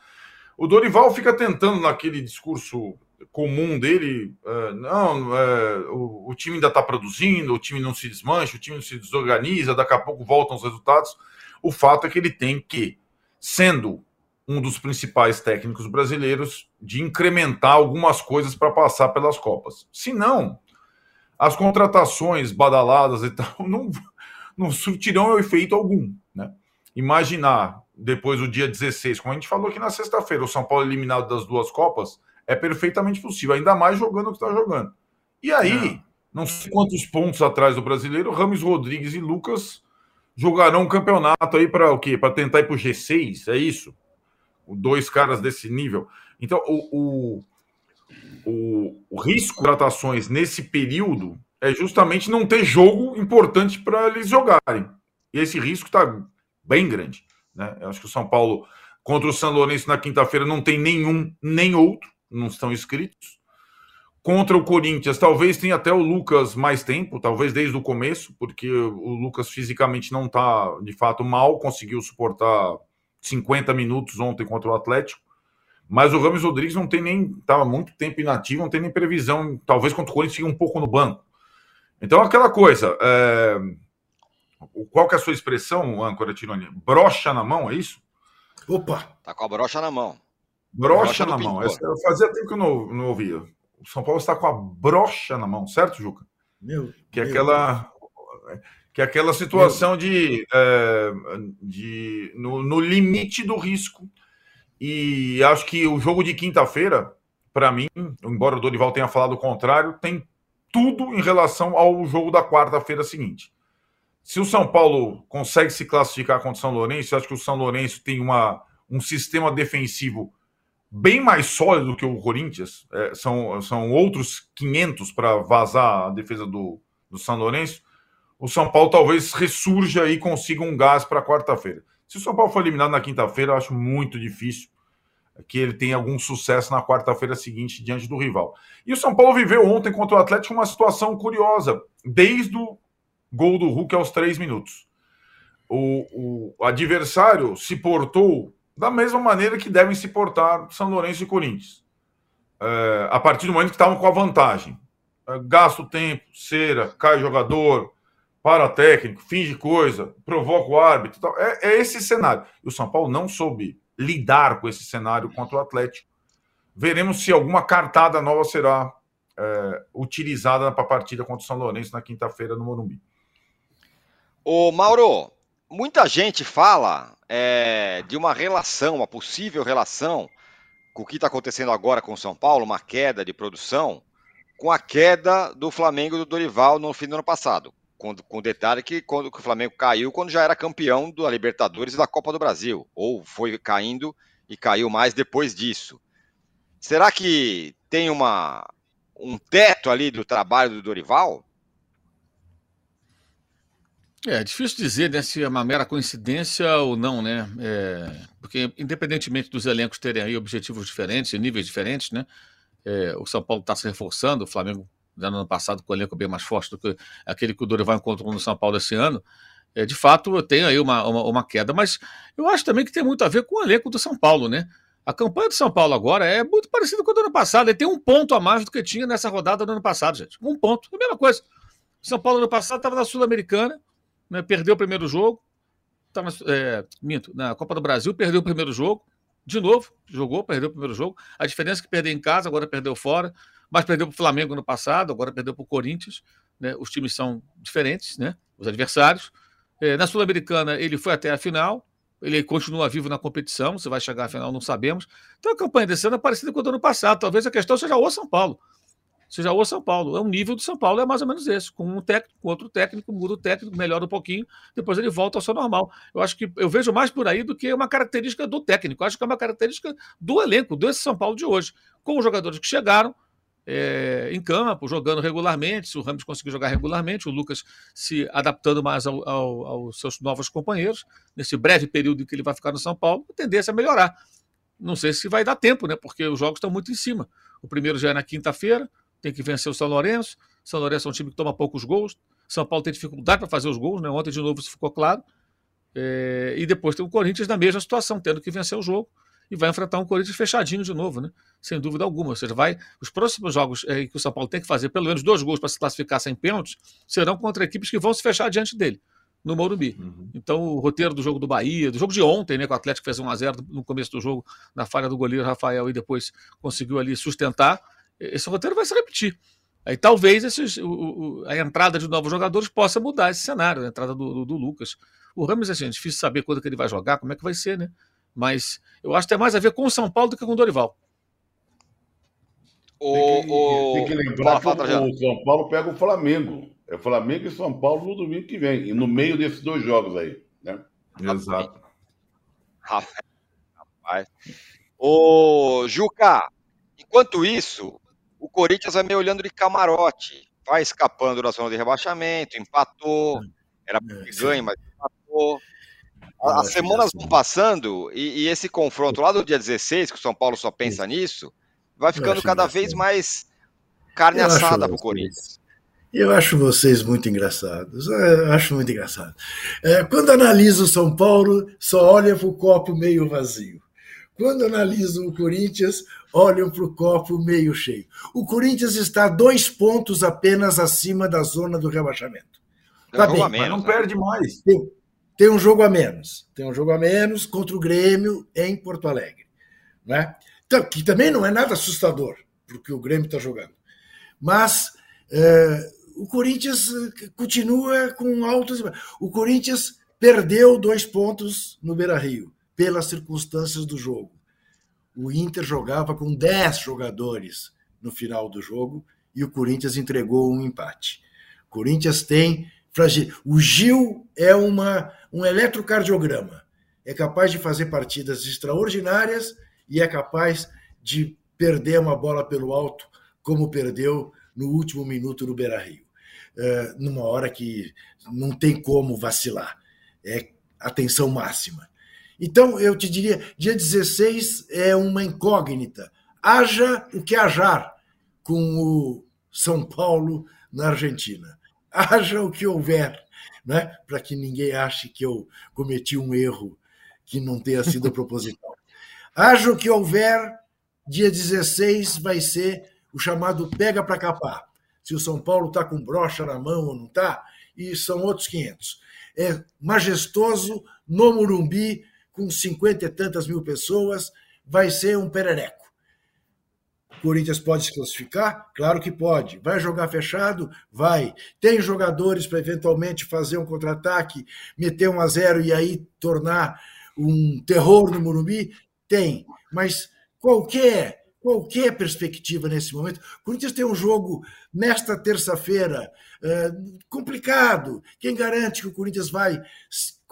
O Dorival fica tentando naquele discurso comum dele, uh, não, uh, o, o, time ainda está produzindo, o time não se desmancha, o time não se desorganiza, daqui a pouco voltam os resultados. O fato é que ele tem que, sendo um dos principais técnicos brasileiros, de incrementar algumas coisas para passar pelas Copas. Se não, as contratações badaladas e tal não, não surtirão efeito algum, né? Imaginar depois do dia 16, como a gente falou aqui na sexta-feira, o São Paulo eliminado das duas Copas, é perfeitamente possível, ainda mais jogando o que está jogando. E aí, não sei quantos pontos atrás do brasileiro, Rames Rodrigues e Lucas jogarão um campeonato aí para o quê? Para tentar ir para o G6, é isso? Dois caras desse nível. Então, o, o, o, o risco de contratações nesse período é justamente não ter jogo importante para eles jogarem. E esse risco está bem grande. Né? Eu acho que o São Paulo contra o São Lourenço na quinta-feira não tem nenhum nem outro, não estão inscritos. Contra o Corinthians, talvez tenha até o Lucas mais tempo, talvez desde o começo, porque o Lucas fisicamente não está de fato mal, conseguiu suportar 50 minutos ontem contra o Atlético. Mas o Ramos Rodrigues não tem nem. Estava muito tempo inativo, não tem nem previsão. Talvez contra o Corinthians fique um pouco no banco. Então, aquela coisa. É, qual que é a sua expressão, âncora Tironi? Brocha na mão, é isso? Opa! Tá com a brocha na mão. Brocha, brocha na mão. Essa, fazia tempo que eu não, não ouvia. O São Paulo está com a brocha na mão, certo, Juca? Meu, que é aquela que é aquela situação meu. de, é, de no, no, limite do risco. E acho que o jogo de quinta-feira, para mim, embora o Dorival tenha falado o contrário, tem tudo em relação ao jogo da quarta-feira seguinte. Se o São Paulo consegue se classificar contra o São Lourenço, eu acho que o São Lourenço tem uma, um sistema defensivo bem mais sólido do que o Corinthians. É, são, são outros 500 para vazar a defesa do, do São Lourenço. O São Paulo talvez ressurja e consiga um gás para quarta-feira. Se o São Paulo for eliminado na quinta-feira, eu acho muito difícil que ele tenha algum sucesso na quarta-feira seguinte diante do rival. E o São Paulo viveu ontem contra o Atlético uma situação curiosa. Desde o Gol do Hulk aos três minutos. O, o adversário se portou da mesma maneira que devem se portar São Lourenço e Corinthians. É, a partir do momento que estavam com a vantagem. É, gasta o tempo, cera, cai jogador, para técnico, finge coisa, provoca o árbitro. Tal. É, é esse cenário. E o São Paulo não soube lidar com esse cenário contra o Atlético. Veremos se alguma cartada nova será é, utilizada para a partida contra o São Lourenço na quinta-feira no Morumbi. Ô, Mauro, muita gente fala é, de uma relação, uma possível relação com o que está acontecendo agora com o São Paulo, uma queda de produção, com a queda do Flamengo do Dorival no fim do ano passado. Com, com detalhe que quando que o Flamengo caiu, quando já era campeão da Libertadores e da Copa do Brasil, ou foi caindo e caiu mais depois disso. Será que tem uma, um teto ali do trabalho do Dorival? É difícil dizer né, se é uma mera coincidência ou não, né? É, porque, independentemente dos elencos terem aí objetivos diferentes, níveis diferentes, né? É, o São Paulo está se reforçando, o Flamengo, no ano passado, com o elenco bem mais forte do que aquele que o Dorival encontrou no São Paulo esse ano. É, de fato, tem aí uma, uma, uma, queda, mas eu acho também que tem muito a ver com o elenco do São Paulo, né? A campanha do São Paulo agora é muito parecida com a do ano passado. Ele tem um ponto a mais do que tinha nessa rodada do ano passado, gente. Um ponto, a mesma coisa. São Paulo no passado estava na Sul-Americana, né, perdeu o primeiro jogo, estava é, minto, na Copa do Brasil, perdeu o primeiro jogo, de novo, jogou, perdeu o primeiro jogo. A diferença é que perdeu em casa, agora perdeu fora, mas perdeu para o Flamengo no passado, agora perdeu para o Corinthians. Né? Os times são diferentes, né? os adversários. É, na Sul-Americana, ele foi até a final, ele continua vivo na competição, se vai chegar à final, não sabemos. Então a campanha desse ano é parecida com a do ano passado. Talvez a questão seja o São Paulo. Seja o São Paulo. É um nível do São Paulo, é mais ou menos esse. Com um técnico, com outro técnico, muda o técnico, melhora um pouquinho, depois ele volta ao seu normal. Eu acho que eu vejo mais por aí do que uma característica do técnico. Eu acho que é uma característica do elenco, desse São Paulo de hoje. Com os jogadores que chegaram, é, em campo, jogando regularmente. Se o Ramos conseguir jogar regularmente, o Lucas se adaptando mais ao, ao, aos seus novos companheiros, nesse breve período que ele vai ficar no São Paulo, a tendência é melhorar. Não sei se vai dar tempo, né? Porque os jogos estão muito em cima. O primeiro já é na quinta-feira, tem que vencer o São Lourenço. São Lourenço é um time que toma poucos gols. São Paulo tem dificuldade para fazer os gols, né? Ontem, de novo, isso ficou claro. É, e depois tem o Corinthians na mesma situação, tendo que vencer o jogo e vai enfrentar um Corinthians fechadinho de novo, né? Sem dúvida alguma. Ou seja, vai. Os próximos jogos é, que o São Paulo tem que fazer pelo menos dois gols para se classificar sem pênaltis serão contra equipes que vão se fechar diante dele, no Morumbi. Uhum. Então, o roteiro do jogo do Bahia, do jogo de ontem, né? Que o Atlético fez 1x0 no começo do jogo, na falha do goleiro Rafael, e depois conseguiu ali sustentar. Esse roteiro vai se repetir. Aí talvez esses, o, o, a entrada de novos jogadores possa mudar esse cenário, a entrada do, do, do Lucas. O Ramos, assim, é difícil saber quando que ele vai jogar, como é que vai ser, né? Mas eu acho que tem mais a ver com o São Paulo do que com o Dorival. O, tem, que, o... tem que lembrar que o, São Paulo pega o Flamengo. É Flamengo e São Paulo no domingo que vem. E no meio desses dois jogos aí. Né? Exato. Rapaz. Ô, Juca, enquanto isso, o Corinthians vai meio olhando de camarote. Vai escapando da zona de rebaixamento, empatou. Era é, ganho, mas empatou. As semanas vão passando e, e, esse confronto lá do dia 16, que o São Paulo só pensa nisso, vai ficando cada vez mais carne eu assada para o Corinthians. Eu acho vocês muito engraçados. Eu acho muito engraçado. É, quando analiso o São Paulo, só olha para o copo meio vazio. Quando analiso o Corinthians, olham para o copo meio cheio. O Corinthians está dois pontos apenas acima da zona do rebaixamento. Tá bem, mas não perde mais. Tem, tem um jogo a menos. Tem um jogo a menos contra o Grêmio em Porto Alegre. Né? Então, que também não é nada assustador, porque o Grêmio está jogando. Mas é, o Corinthians continua com altos. O Corinthians perdeu dois pontos no Beira Rio, pelas circunstâncias do jogo. O Inter jogava com 10 jogadores no final do jogo e o Corinthians entregou um empate. O Corinthians tem o Gil é uma, um eletrocardiograma. É capaz de fazer partidas extraordinárias e é capaz de perder uma bola pelo alto, como perdeu no último minuto no Beira Rio. É, numa hora que não tem como vacilar. É atenção máxima. Então, eu te diria, dia 16 é uma incógnita. Haja o que hajar com o São Paulo na Argentina haja o que houver, né? para que ninguém ache que eu cometi um erro que não tenha sido proposital. Haja o que houver, dia 16 vai ser o chamado pega para capar. Se o São Paulo está com brocha na mão ou não está, e são outros 500. É majestoso no Murumbi, com cinquenta e tantas mil pessoas, vai ser um perereco. Corinthians pode se classificar? Claro que pode. Vai jogar fechado? Vai. Tem jogadores para eventualmente fazer um contra-ataque, meter um a zero e aí tornar um terror no Morumbi? Tem. Mas qualquer qualquer perspectiva nesse momento. O Corinthians tem um jogo nesta terça-feira é, complicado. Quem garante que o Corinthians vai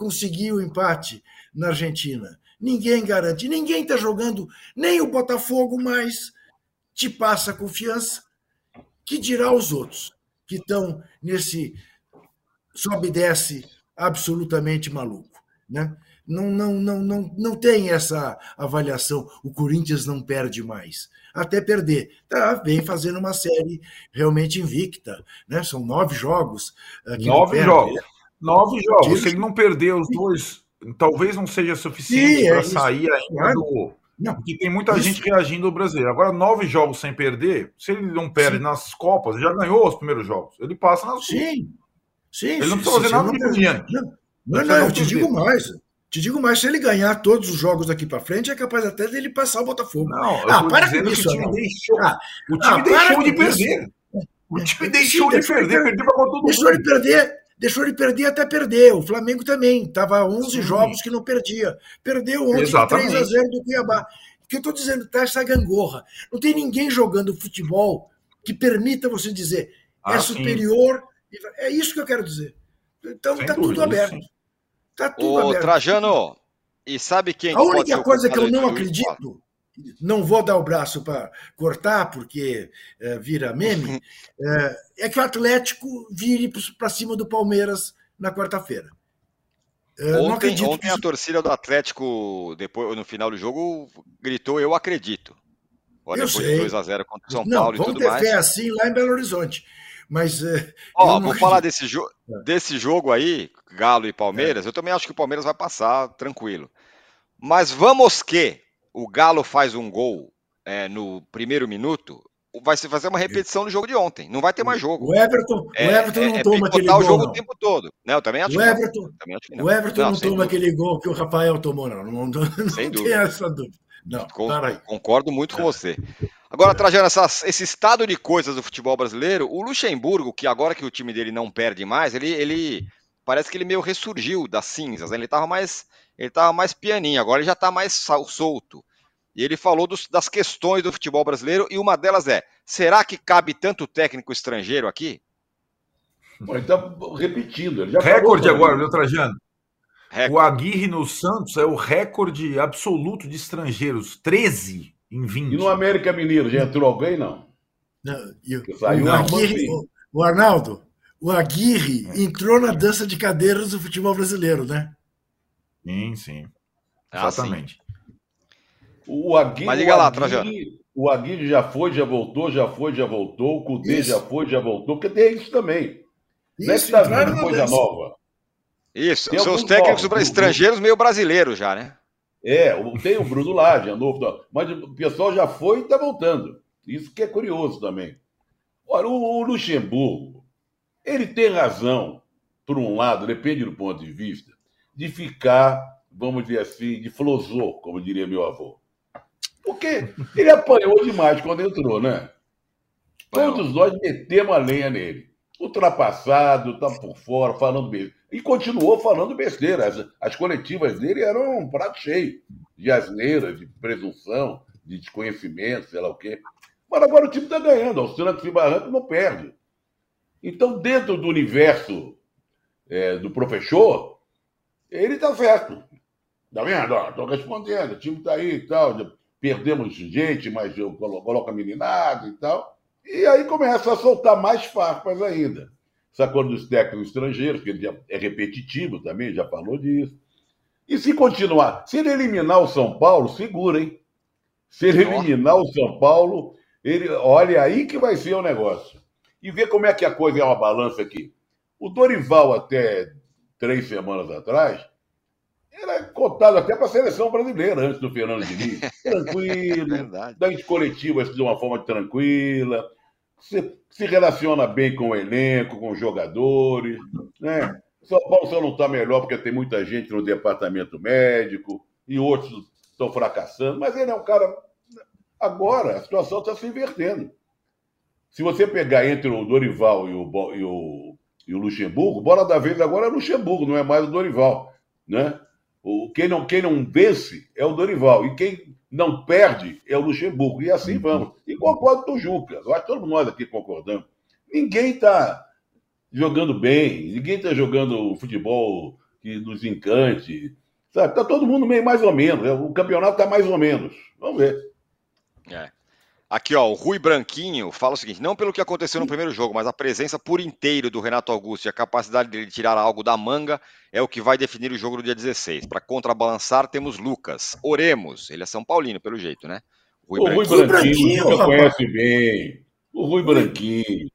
conseguir o empate na Argentina? Ninguém garante. Ninguém está jogando, nem o Botafogo mais te passa confiança, que dirá os outros que estão nesse sobe e desce absolutamente maluco, né? Não, não, não, não, não tem essa avaliação. O Corinthians não perde mais. Até perder. Tá, vem fazendo uma série realmente invicta. Né? São nove jogos. Eh, nove jogos. Nove jogos. Se ele não perder os dois, talvez não seja suficiente para é sair ainda claro. do Não. Porque tem muita Isso. gente reagindo ao brasileiro. Agora, nove jogos sem perder, se ele não perde sim. nas Copas, já ganhou os primeiros jogos. Ele passa nas Sim. Sim, ele não precisa fazer nada de diante. Não, não, não eu te digo mais. Te digo mais, se ele ganhar todos os jogos daqui para frente, é capaz até dele passar o Botafogo. Não, ah, para com isso. O time deixou, ah, o time ah, deixou de perder. O time deixou, de perder, perdeu para todo deixou mundo. de perder, deixou de perder até perder. O Flamengo também. Tava 11 Sim. jogos que não perdia. Perdeu ontem 3 a 0 do Cuiabá. O que eu estou dizendo, tá essa gangorra. Não tem ninguém jogando futebol que permita você dizer é ah, superior. Sim. É isso que eu quero dizer. Então está tudo aberto. Está tudo Ô, aberto. Trajano, e sabe quem? A única coisa que eu não acredito, não vou dar o braço para cortar, porque é, vira meme, é, é, que o Atlético vire para cima do Palmeiras na quarta-feira. É, ontem, ontem a torcida do Atlético, depois, no final do jogo, gritou: Eu acredito. Olha, depois sei. de 2x0 contra o São não, Paulo e tudo mais. Vamos ter fé assim lá em Belo Horizonte. Mas. Ó, vou falar desse, jo é. desse jogo aí, Galo e Palmeiras. É. Eu também acho que o Palmeiras vai passar tranquilo. Mas vamos que o Galo faz um gol é, no primeiro minuto, vai se fazer uma repetição do jogo de ontem. Não vai ter mais jogo. O Everton, é, o Everton não é, toma aquele gol. o jogo não. o tempo todo. Não, eu também acho o Everton, não. Acho não. O Everton não, não toma dúvida. aquele gol que o Rafael tomou, não. Não, não, sem tem dúvida. essa dúvida. Não, Com, concordo muito com você. Agora, Trajano, essas, esse estado de coisas do futebol brasileiro, o Luxemburgo, que agora que o time dele não perde mais, ele, ele parece que ele meio ressurgiu das cinzas. Né? Ele estava mais, ele tava mais pianinho, agora ele já está mais solto. E ele falou dos, das questões do futebol brasileiro, e uma delas é: será que cabe tanto técnico estrangeiro aqui? Bom, ele está repetindo. Ele recorde agora, viu, Trajano? Recorde. O Aguirre no Santos é o recorde absoluto de estrangeiros 13 em 20. E no América Mineiro, já entrou alguém, não? não eu, o, Aguirre, o, o Arnaldo, o Aguirre é. entrou na dança de cadeiras do futebol brasileiro, né? Sim, sim. Ah, Exatamente. Sim. O Aguirre, Mas liga lá, Trajano. O Aguirre já foi, já voltou, já foi, já voltou. O Cudê já foi, já voltou. Porque tem isso também. Isso, não é que vindo coisa nova. Isso, tem são os técnicos novos, estrangeiros meio brasileiros já, né? É, tem o Bruno Lage, é novo, mas o pessoal já foi e está voltando. Isso que é curioso também. Olha, o, o Luxemburgo, ele tem razão, por um lado, depende do ponto de vista, de ficar, vamos dizer assim, de flosor, como diria meu avô. Porque ele apanhou demais quando entrou, né? Todos nós metemos a lenha nele. Ultrapassado, tá por fora, falando besteira. E continuou falando besteira. As, as coletivas dele eram um prato cheio de asneiras, de presunção, de desconhecimento, sei lá o quê. Mas agora o time está ganhando. O Santos e Barranco não perde. Então, dentro do universo é, do professor, ele está certo. Tá vendo? Estou respondendo, o time está aí e tal perdemos gente, mas eu coloco a meninada e tal. E aí começa a soltar mais farpas ainda. Essa coisa dos técnicos estrangeiros, que ele é repetitivo também, já falou disso. E se continuar, se ele eliminar o São Paulo, segura, hein? Se ele eliminar o São Paulo, ele, olha aí que vai ser o negócio. E vê como é que a coisa é uma balança aqui. O Dorival, até três semanas atrás, era cotado até para a seleção brasileira antes do Fernando Diniz. Tranquilo, é das coletivas de uma forma tranquila, se, se relaciona bem com o elenco, com os jogadores. Né? São Paulo só não está melhor porque tem muita gente no departamento médico e outros estão fracassando, mas ele é um cara. Agora a situação está se invertendo. Se você pegar entre o Dorival e o, e o, e o Luxemburgo, bola da vez agora é Luxemburgo, não é mais o Dorival. Né? O, quem, não, quem não vence é o Dorival. E quem não perde é o Luxemburgo. E assim vamos. E concordo com o Juca. Eu acho que todos nós aqui concordamos. Ninguém está jogando bem, ninguém está jogando futebol que nos encante. Sabe? Está todo mundo meio mais ou menos. O campeonato está mais ou menos. Vamos ver. É. Aqui, ó, o Rui Branquinho fala o seguinte: não pelo que aconteceu no primeiro jogo, mas a presença por inteiro do Renato Augusto e a capacidade dele tirar algo da manga é o que vai definir o jogo do dia 16. Para contrabalançar, temos Lucas. Oremos. Ele é São Paulino, pelo jeito, né? Rui o Branquinho. Rui Branquinho, você conhece bem. O Rui Branquinho.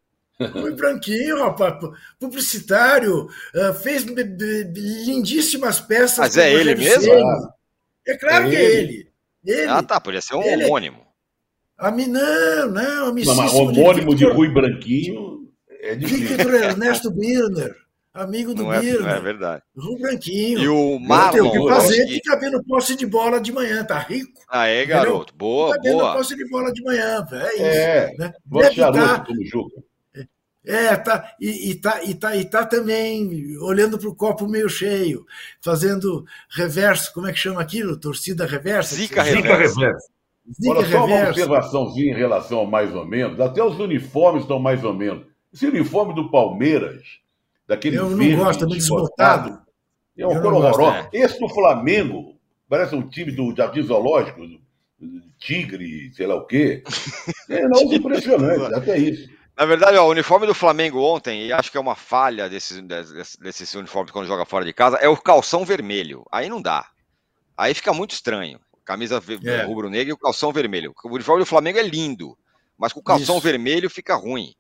Rui Branquinho, rapaz, publicitário, ah, fez lindíssimas peças. Mas é ele mesmo? É claro é que é ele. Ele, ah, tá, podia ser um ele, homônimo. A mim, não, não, não mas homônimo de, de Rui Branquinho é difícil. Victor Ernesto Birner, amigo do não Birner. É, é verdade. Rui Branquinho. E o Marlon. O que fazer que fica vendo posse de bola de manhã, tá rico. Ah, é, garoto. Boa, fica boa. vendo posse de bola de manhã, é isso. É, né? Deve estar, como Juca. É, tá, e, e, tá, e, tá, e tá também olhando para o copo meio cheio, fazendo reverso, como é que chama aquilo? Torcida reversa? Zica reversa. Zica Olha, só uma observaçãozinha em relação ao mais ou menos, até os uniformes estão mais ou menos. Esse uniforme do Palmeiras, daquele Eu não gosto, é muito desbotado. É um cor horroroso. Esse do Flamengo, parece um time do Jardim Zoológico, Tigre, sei lá o quê. É, não, impressionante, até isso. Na verdade, ó, o uniforme do Flamengo ontem, e acho que é uma falha desses, desses, desses uniformes quando joga fora de casa, é o calção vermelho. Aí não dá. Aí fica muito estranho. Camisa é. rubro-negra e o calção vermelho. O uniforme do Flamengo é lindo, mas com o calção Isso. vermelho fica ruim.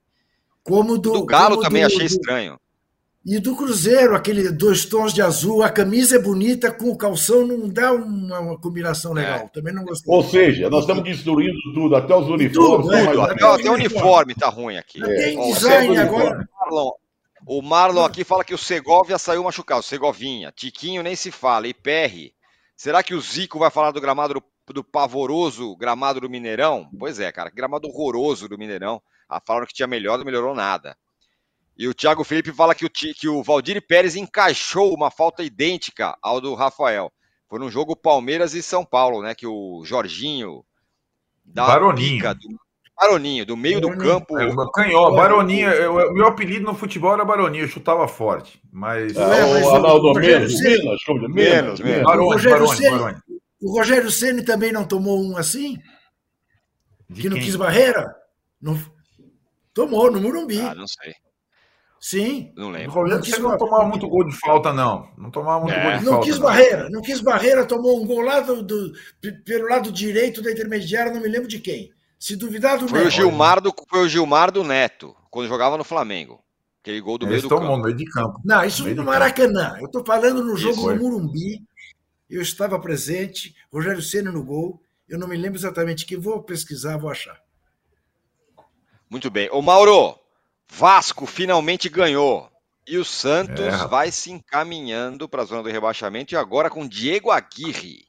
Como do, do Galo como também do, achei estranho. E do Cruzeiro, aquele dois tons de azul, a camisa é bonita, com o calção não dá uma, uma combinação é. legal. É. Também não gostei. Ou seja, nós estamos destruindo tudo, até os uniformes. Tudo, é, até, até, o uniforme está ruim aqui. É. design agora. Marlon, o Marlon aqui fala que o Segovia saiu machucado. Segovinha. Tiquinho nem se fala. E Perry. Será que o Zico vai falar do gramado do, do pavoroso gramado do Mineirão? Pois é, cara. Gramado horroroso do Mineirão. Ah, falaram que tinha melhor, não melhorou nada. E o Thiago Felipe fala que o, que o Valdir Pérez encaixou uma falta idêntica ao do Rafael. Foi no jogo Palmeiras e São Paulo, né? Que o Jorginho dá Baroninho. do, Baroninho, do meio Baroninho. do campo. É, canhó, Baroninho, eu, meu apelido no futebol era Baroninho, eu chutava forte. Mas. É, mas o Arnaldo menos, menos, menos, menos, menos. Barone, o Rogério Barone, Ceni, Barone. O Rogério Ceni também não tomou um assim? De que quem? não quis barreira? Não... Tomou no Murumbi. Ah, não sei. Sim. Não lembro. O Rogério não, não tomava muito gol de falta, não. Não tomava muito é. gol de não falta. Quis não quis barreira, não quis barreira, tomou um gol lá do, do, pelo lado direito da intermediária, não me lembro de quem. Se duvidar do foi Neto. O Gilmar do, foi o Gilmar do Neto, quando jogava no Flamengo. Aquele gol do Eles meio do campo. no meio de campo. Não, isso no Maracanã. Eu estou falando no jogo isso, no Murumbi. Eu estava presente, Rogério Senna no gol. Eu não me lembro exatamente que vou pesquisar, vou achar. Muito bem. Ô Mauro, Vasco finalmente ganhou. E o Santos é. vai se encaminhando para a zona do rebaixamento e agora com Diego Aguirre.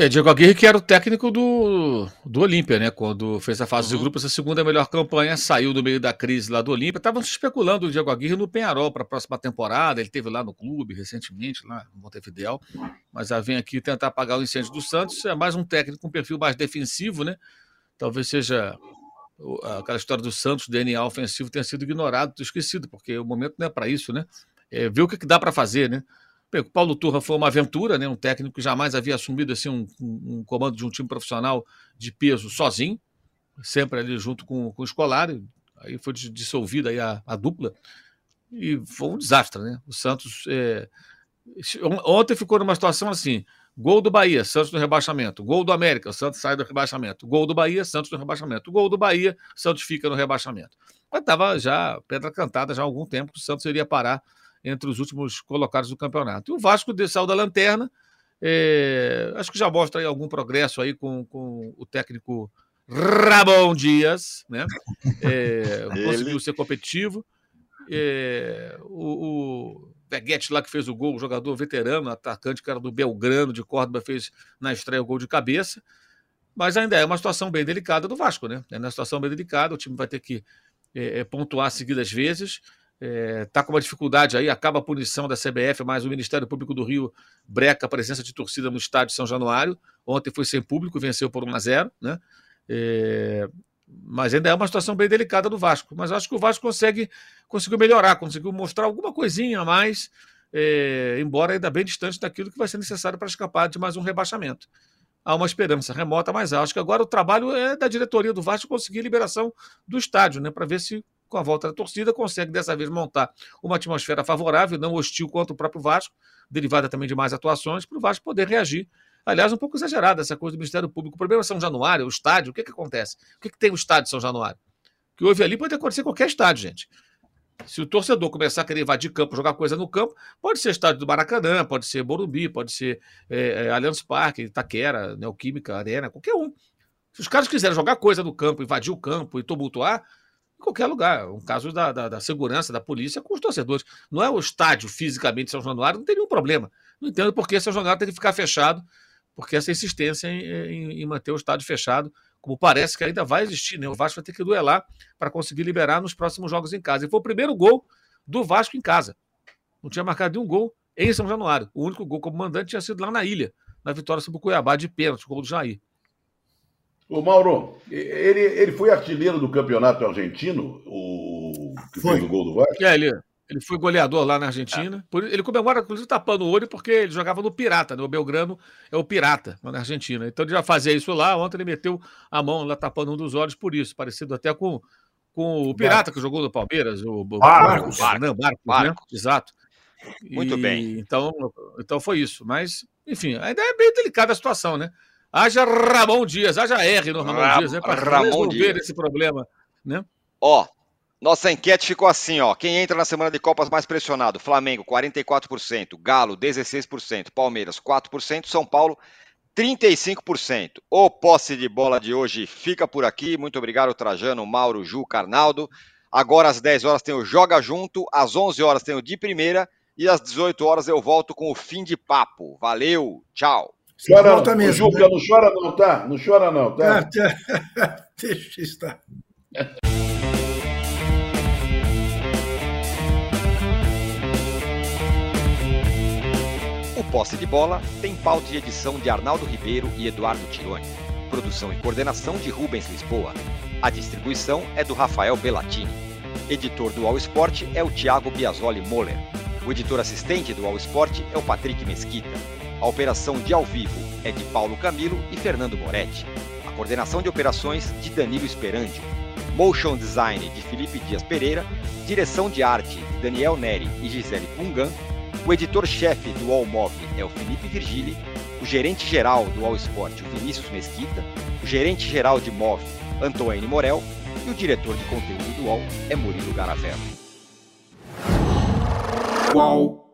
É, Diego Aguirre que era o técnico do, do Olímpia, né? Quando fez a fase uhum. de grupos, a segunda melhor campanha, saiu do meio da crise lá do Olímpia. Estavam especulando o Diego Aguirre no Penharol para a próxima temporada. Ele teve lá no clube recentemente, lá no Montevideo. Mas já vem aqui tentar apagar o incêndio do Santos. É mais um técnico com um perfil mais defensivo, né? Talvez seja aquela história do Santos, DNA ofensivo, tenha sido ignorado, esquecido, porque o momento não é para isso, né? É ver o que, que dá para fazer, né? O Paulo Turra foi uma aventura, né? Um técnico que jamais havia assumido assim um, um, comando de um time profissional de peso sozinho, sempre ali junto com, com o escolar. Aí foi dissolvida aí a, a dupla e foi um desastre, né? O Santos é... ontem ficou numa situação assim: Gol do Bahia, Santos no rebaixamento. Gol do América, Santos sai do rebaixamento. Gol do Bahia, Santos no rebaixamento. Gol do Bahia, Santos fica no rebaixamento. Mas estava já pedra cantada já há algum tempo que o Santos iria parar entre os últimos colocados do campeonato. E o Vasco saiu da lanterna. É, acho que já mostra algum progresso aí com, com o técnico Ramon Dias, né? É, conseguiu ser competitivo. É, o, o Veguete lá que fez o gol, o jogador veterano, atacante, cara do Belgrano de Córdoba, fez na estreia o gol de cabeça. Mas ainda é uma situação bem delicada do Vasco, né? É uma situação bem delicada, o time vai ter que é, é pontuar seguidas vezes. Está é, com uma dificuldade aí, acaba a punição da CBF, mas o Ministério Público do Rio breca a presença de torcida no estádio São Januário. Ontem foi sem público, venceu por 1 a 0 né? É, mas ainda é uma situação bem delicada do Vasco. Mas acho que o Vasco consegue, conseguiu melhorar, conseguiu mostrar alguma coisinha a mais, é, embora ainda bem distante daquilo que vai ser necessário para escapar de mais um rebaixamento. Há uma esperança remota, mas acho que agora o trabalho é da diretoria do Vasco conseguir liberação do estádio, né, para ver se com a volta da torcida consegue dessa vez montar uma atmosfera favorável, não hostil quanto o próprio Vasco, derivada também de mais atuações, para o Vasco poder reagir Aliás, um pouco exagerada essa coisa do Ministério Público. O problema é São Januário, o estádio, o que, que acontece? O que, que tem o estádio de São Januário? O que houve ali pode acontecer em qualquer estádio, gente. Se o torcedor começar a querer invadir campo, jogar coisa no campo, pode ser estádio do Maracanã, pode ser Morumbi, pode ser é, é, Allianz Parque, Itaquera, Neoquímica, Arena, qualquer um. Se os caras quiserem jogar coisa no campo, invadir o campo e tumultuar, em qualquer lugar. Um caso da, da, da, segurança, da polícia com os torcedores. Não é o estádio fisicamente São Januário, não tem nenhum problema. Não entendo por que São Januário tem que ficar fechado, porque essa insistência em, em, em manter o estádio fechado como parece que ainda vai existir, né? O Vasco vai ter que duelar para conseguir liberar nos próximos jogos em casa. E foi o primeiro gol do Vasco em casa. Não tinha marcado nenhum gol em São Januário. O único gol como mandante tinha sido lá na ilha, na vitória sobre o Cuiabá de pênalti, gol do Jair. O Mauro, ele, ele foi artilheiro do campeonato argentino, o que foi. fez o gol do Vasco? É, ele, ele foi goleador lá na Argentina. Por, ele comemora, inclusive, tapando o olho, porque ele jogava no Pirata, né? O Belgrano é o Pirata lá na Argentina. Então ele já fazia isso lá. Ontem ele meteu a mão lá tapando um dos olhos por isso, parecido até com, com o Pirata que jogou no Palmeiras, o Marcos. Barcos, Barcos, Né? Exato. Muito e, bem. Então, então foi isso. Mas, enfim, ainda é bem delicada a situação, né? Haja Ramon Dias, haja R no Ramon Ra Dias, né? Para resolver Dias. esse problema, né? Ó, nossa enquete ficou assim, ó. Quem entra na semana de Copas mais pressionado? Flamengo, 44%, Galo, 16%, Palmeiras, 4%, São Paulo, 35%. O posse de bola de hoje fica por aqui. Muito obrigado, Trajano, Mauro, Ju, Carnaldo. Agora às 10 horas tem o Joga Junto, às 11 horas tem o De Primeira e às 18 horas eu volto com o fim de papo. Valeu, tchau. Chora, não, mesmo, Juca, né? não chora não, tá? Não chora não, tá? Deixa estar. Posse de Bola tem pauta e edição de Arnaldo Ribeiro e Eduardo Tironi. Produção e coordenação de Rubens Lisboa. A distribuição é do Rafael Bellatini. Editor do All Sport é o Thiago Biasoli Moller. O editor assistente do All Sport é o Patrick Mesquita. A operação de ao vivo é de Paulo Camilo e Fernando Moretti. A coordenação de operações de Danilo Esperandio. Motion Design de Felipe Dias Pereira. Direção de arte de Daniel Neri e Gisele Pungan o editor-chefe do All Mob é o Felipe Virgili, o gerente-geral do All Sport, o Vinícius Mesquita, o gerente-geral de MOV, Antônio Morel, e o diretor de conteúdo do UOL é Murilo Garavello. Qual?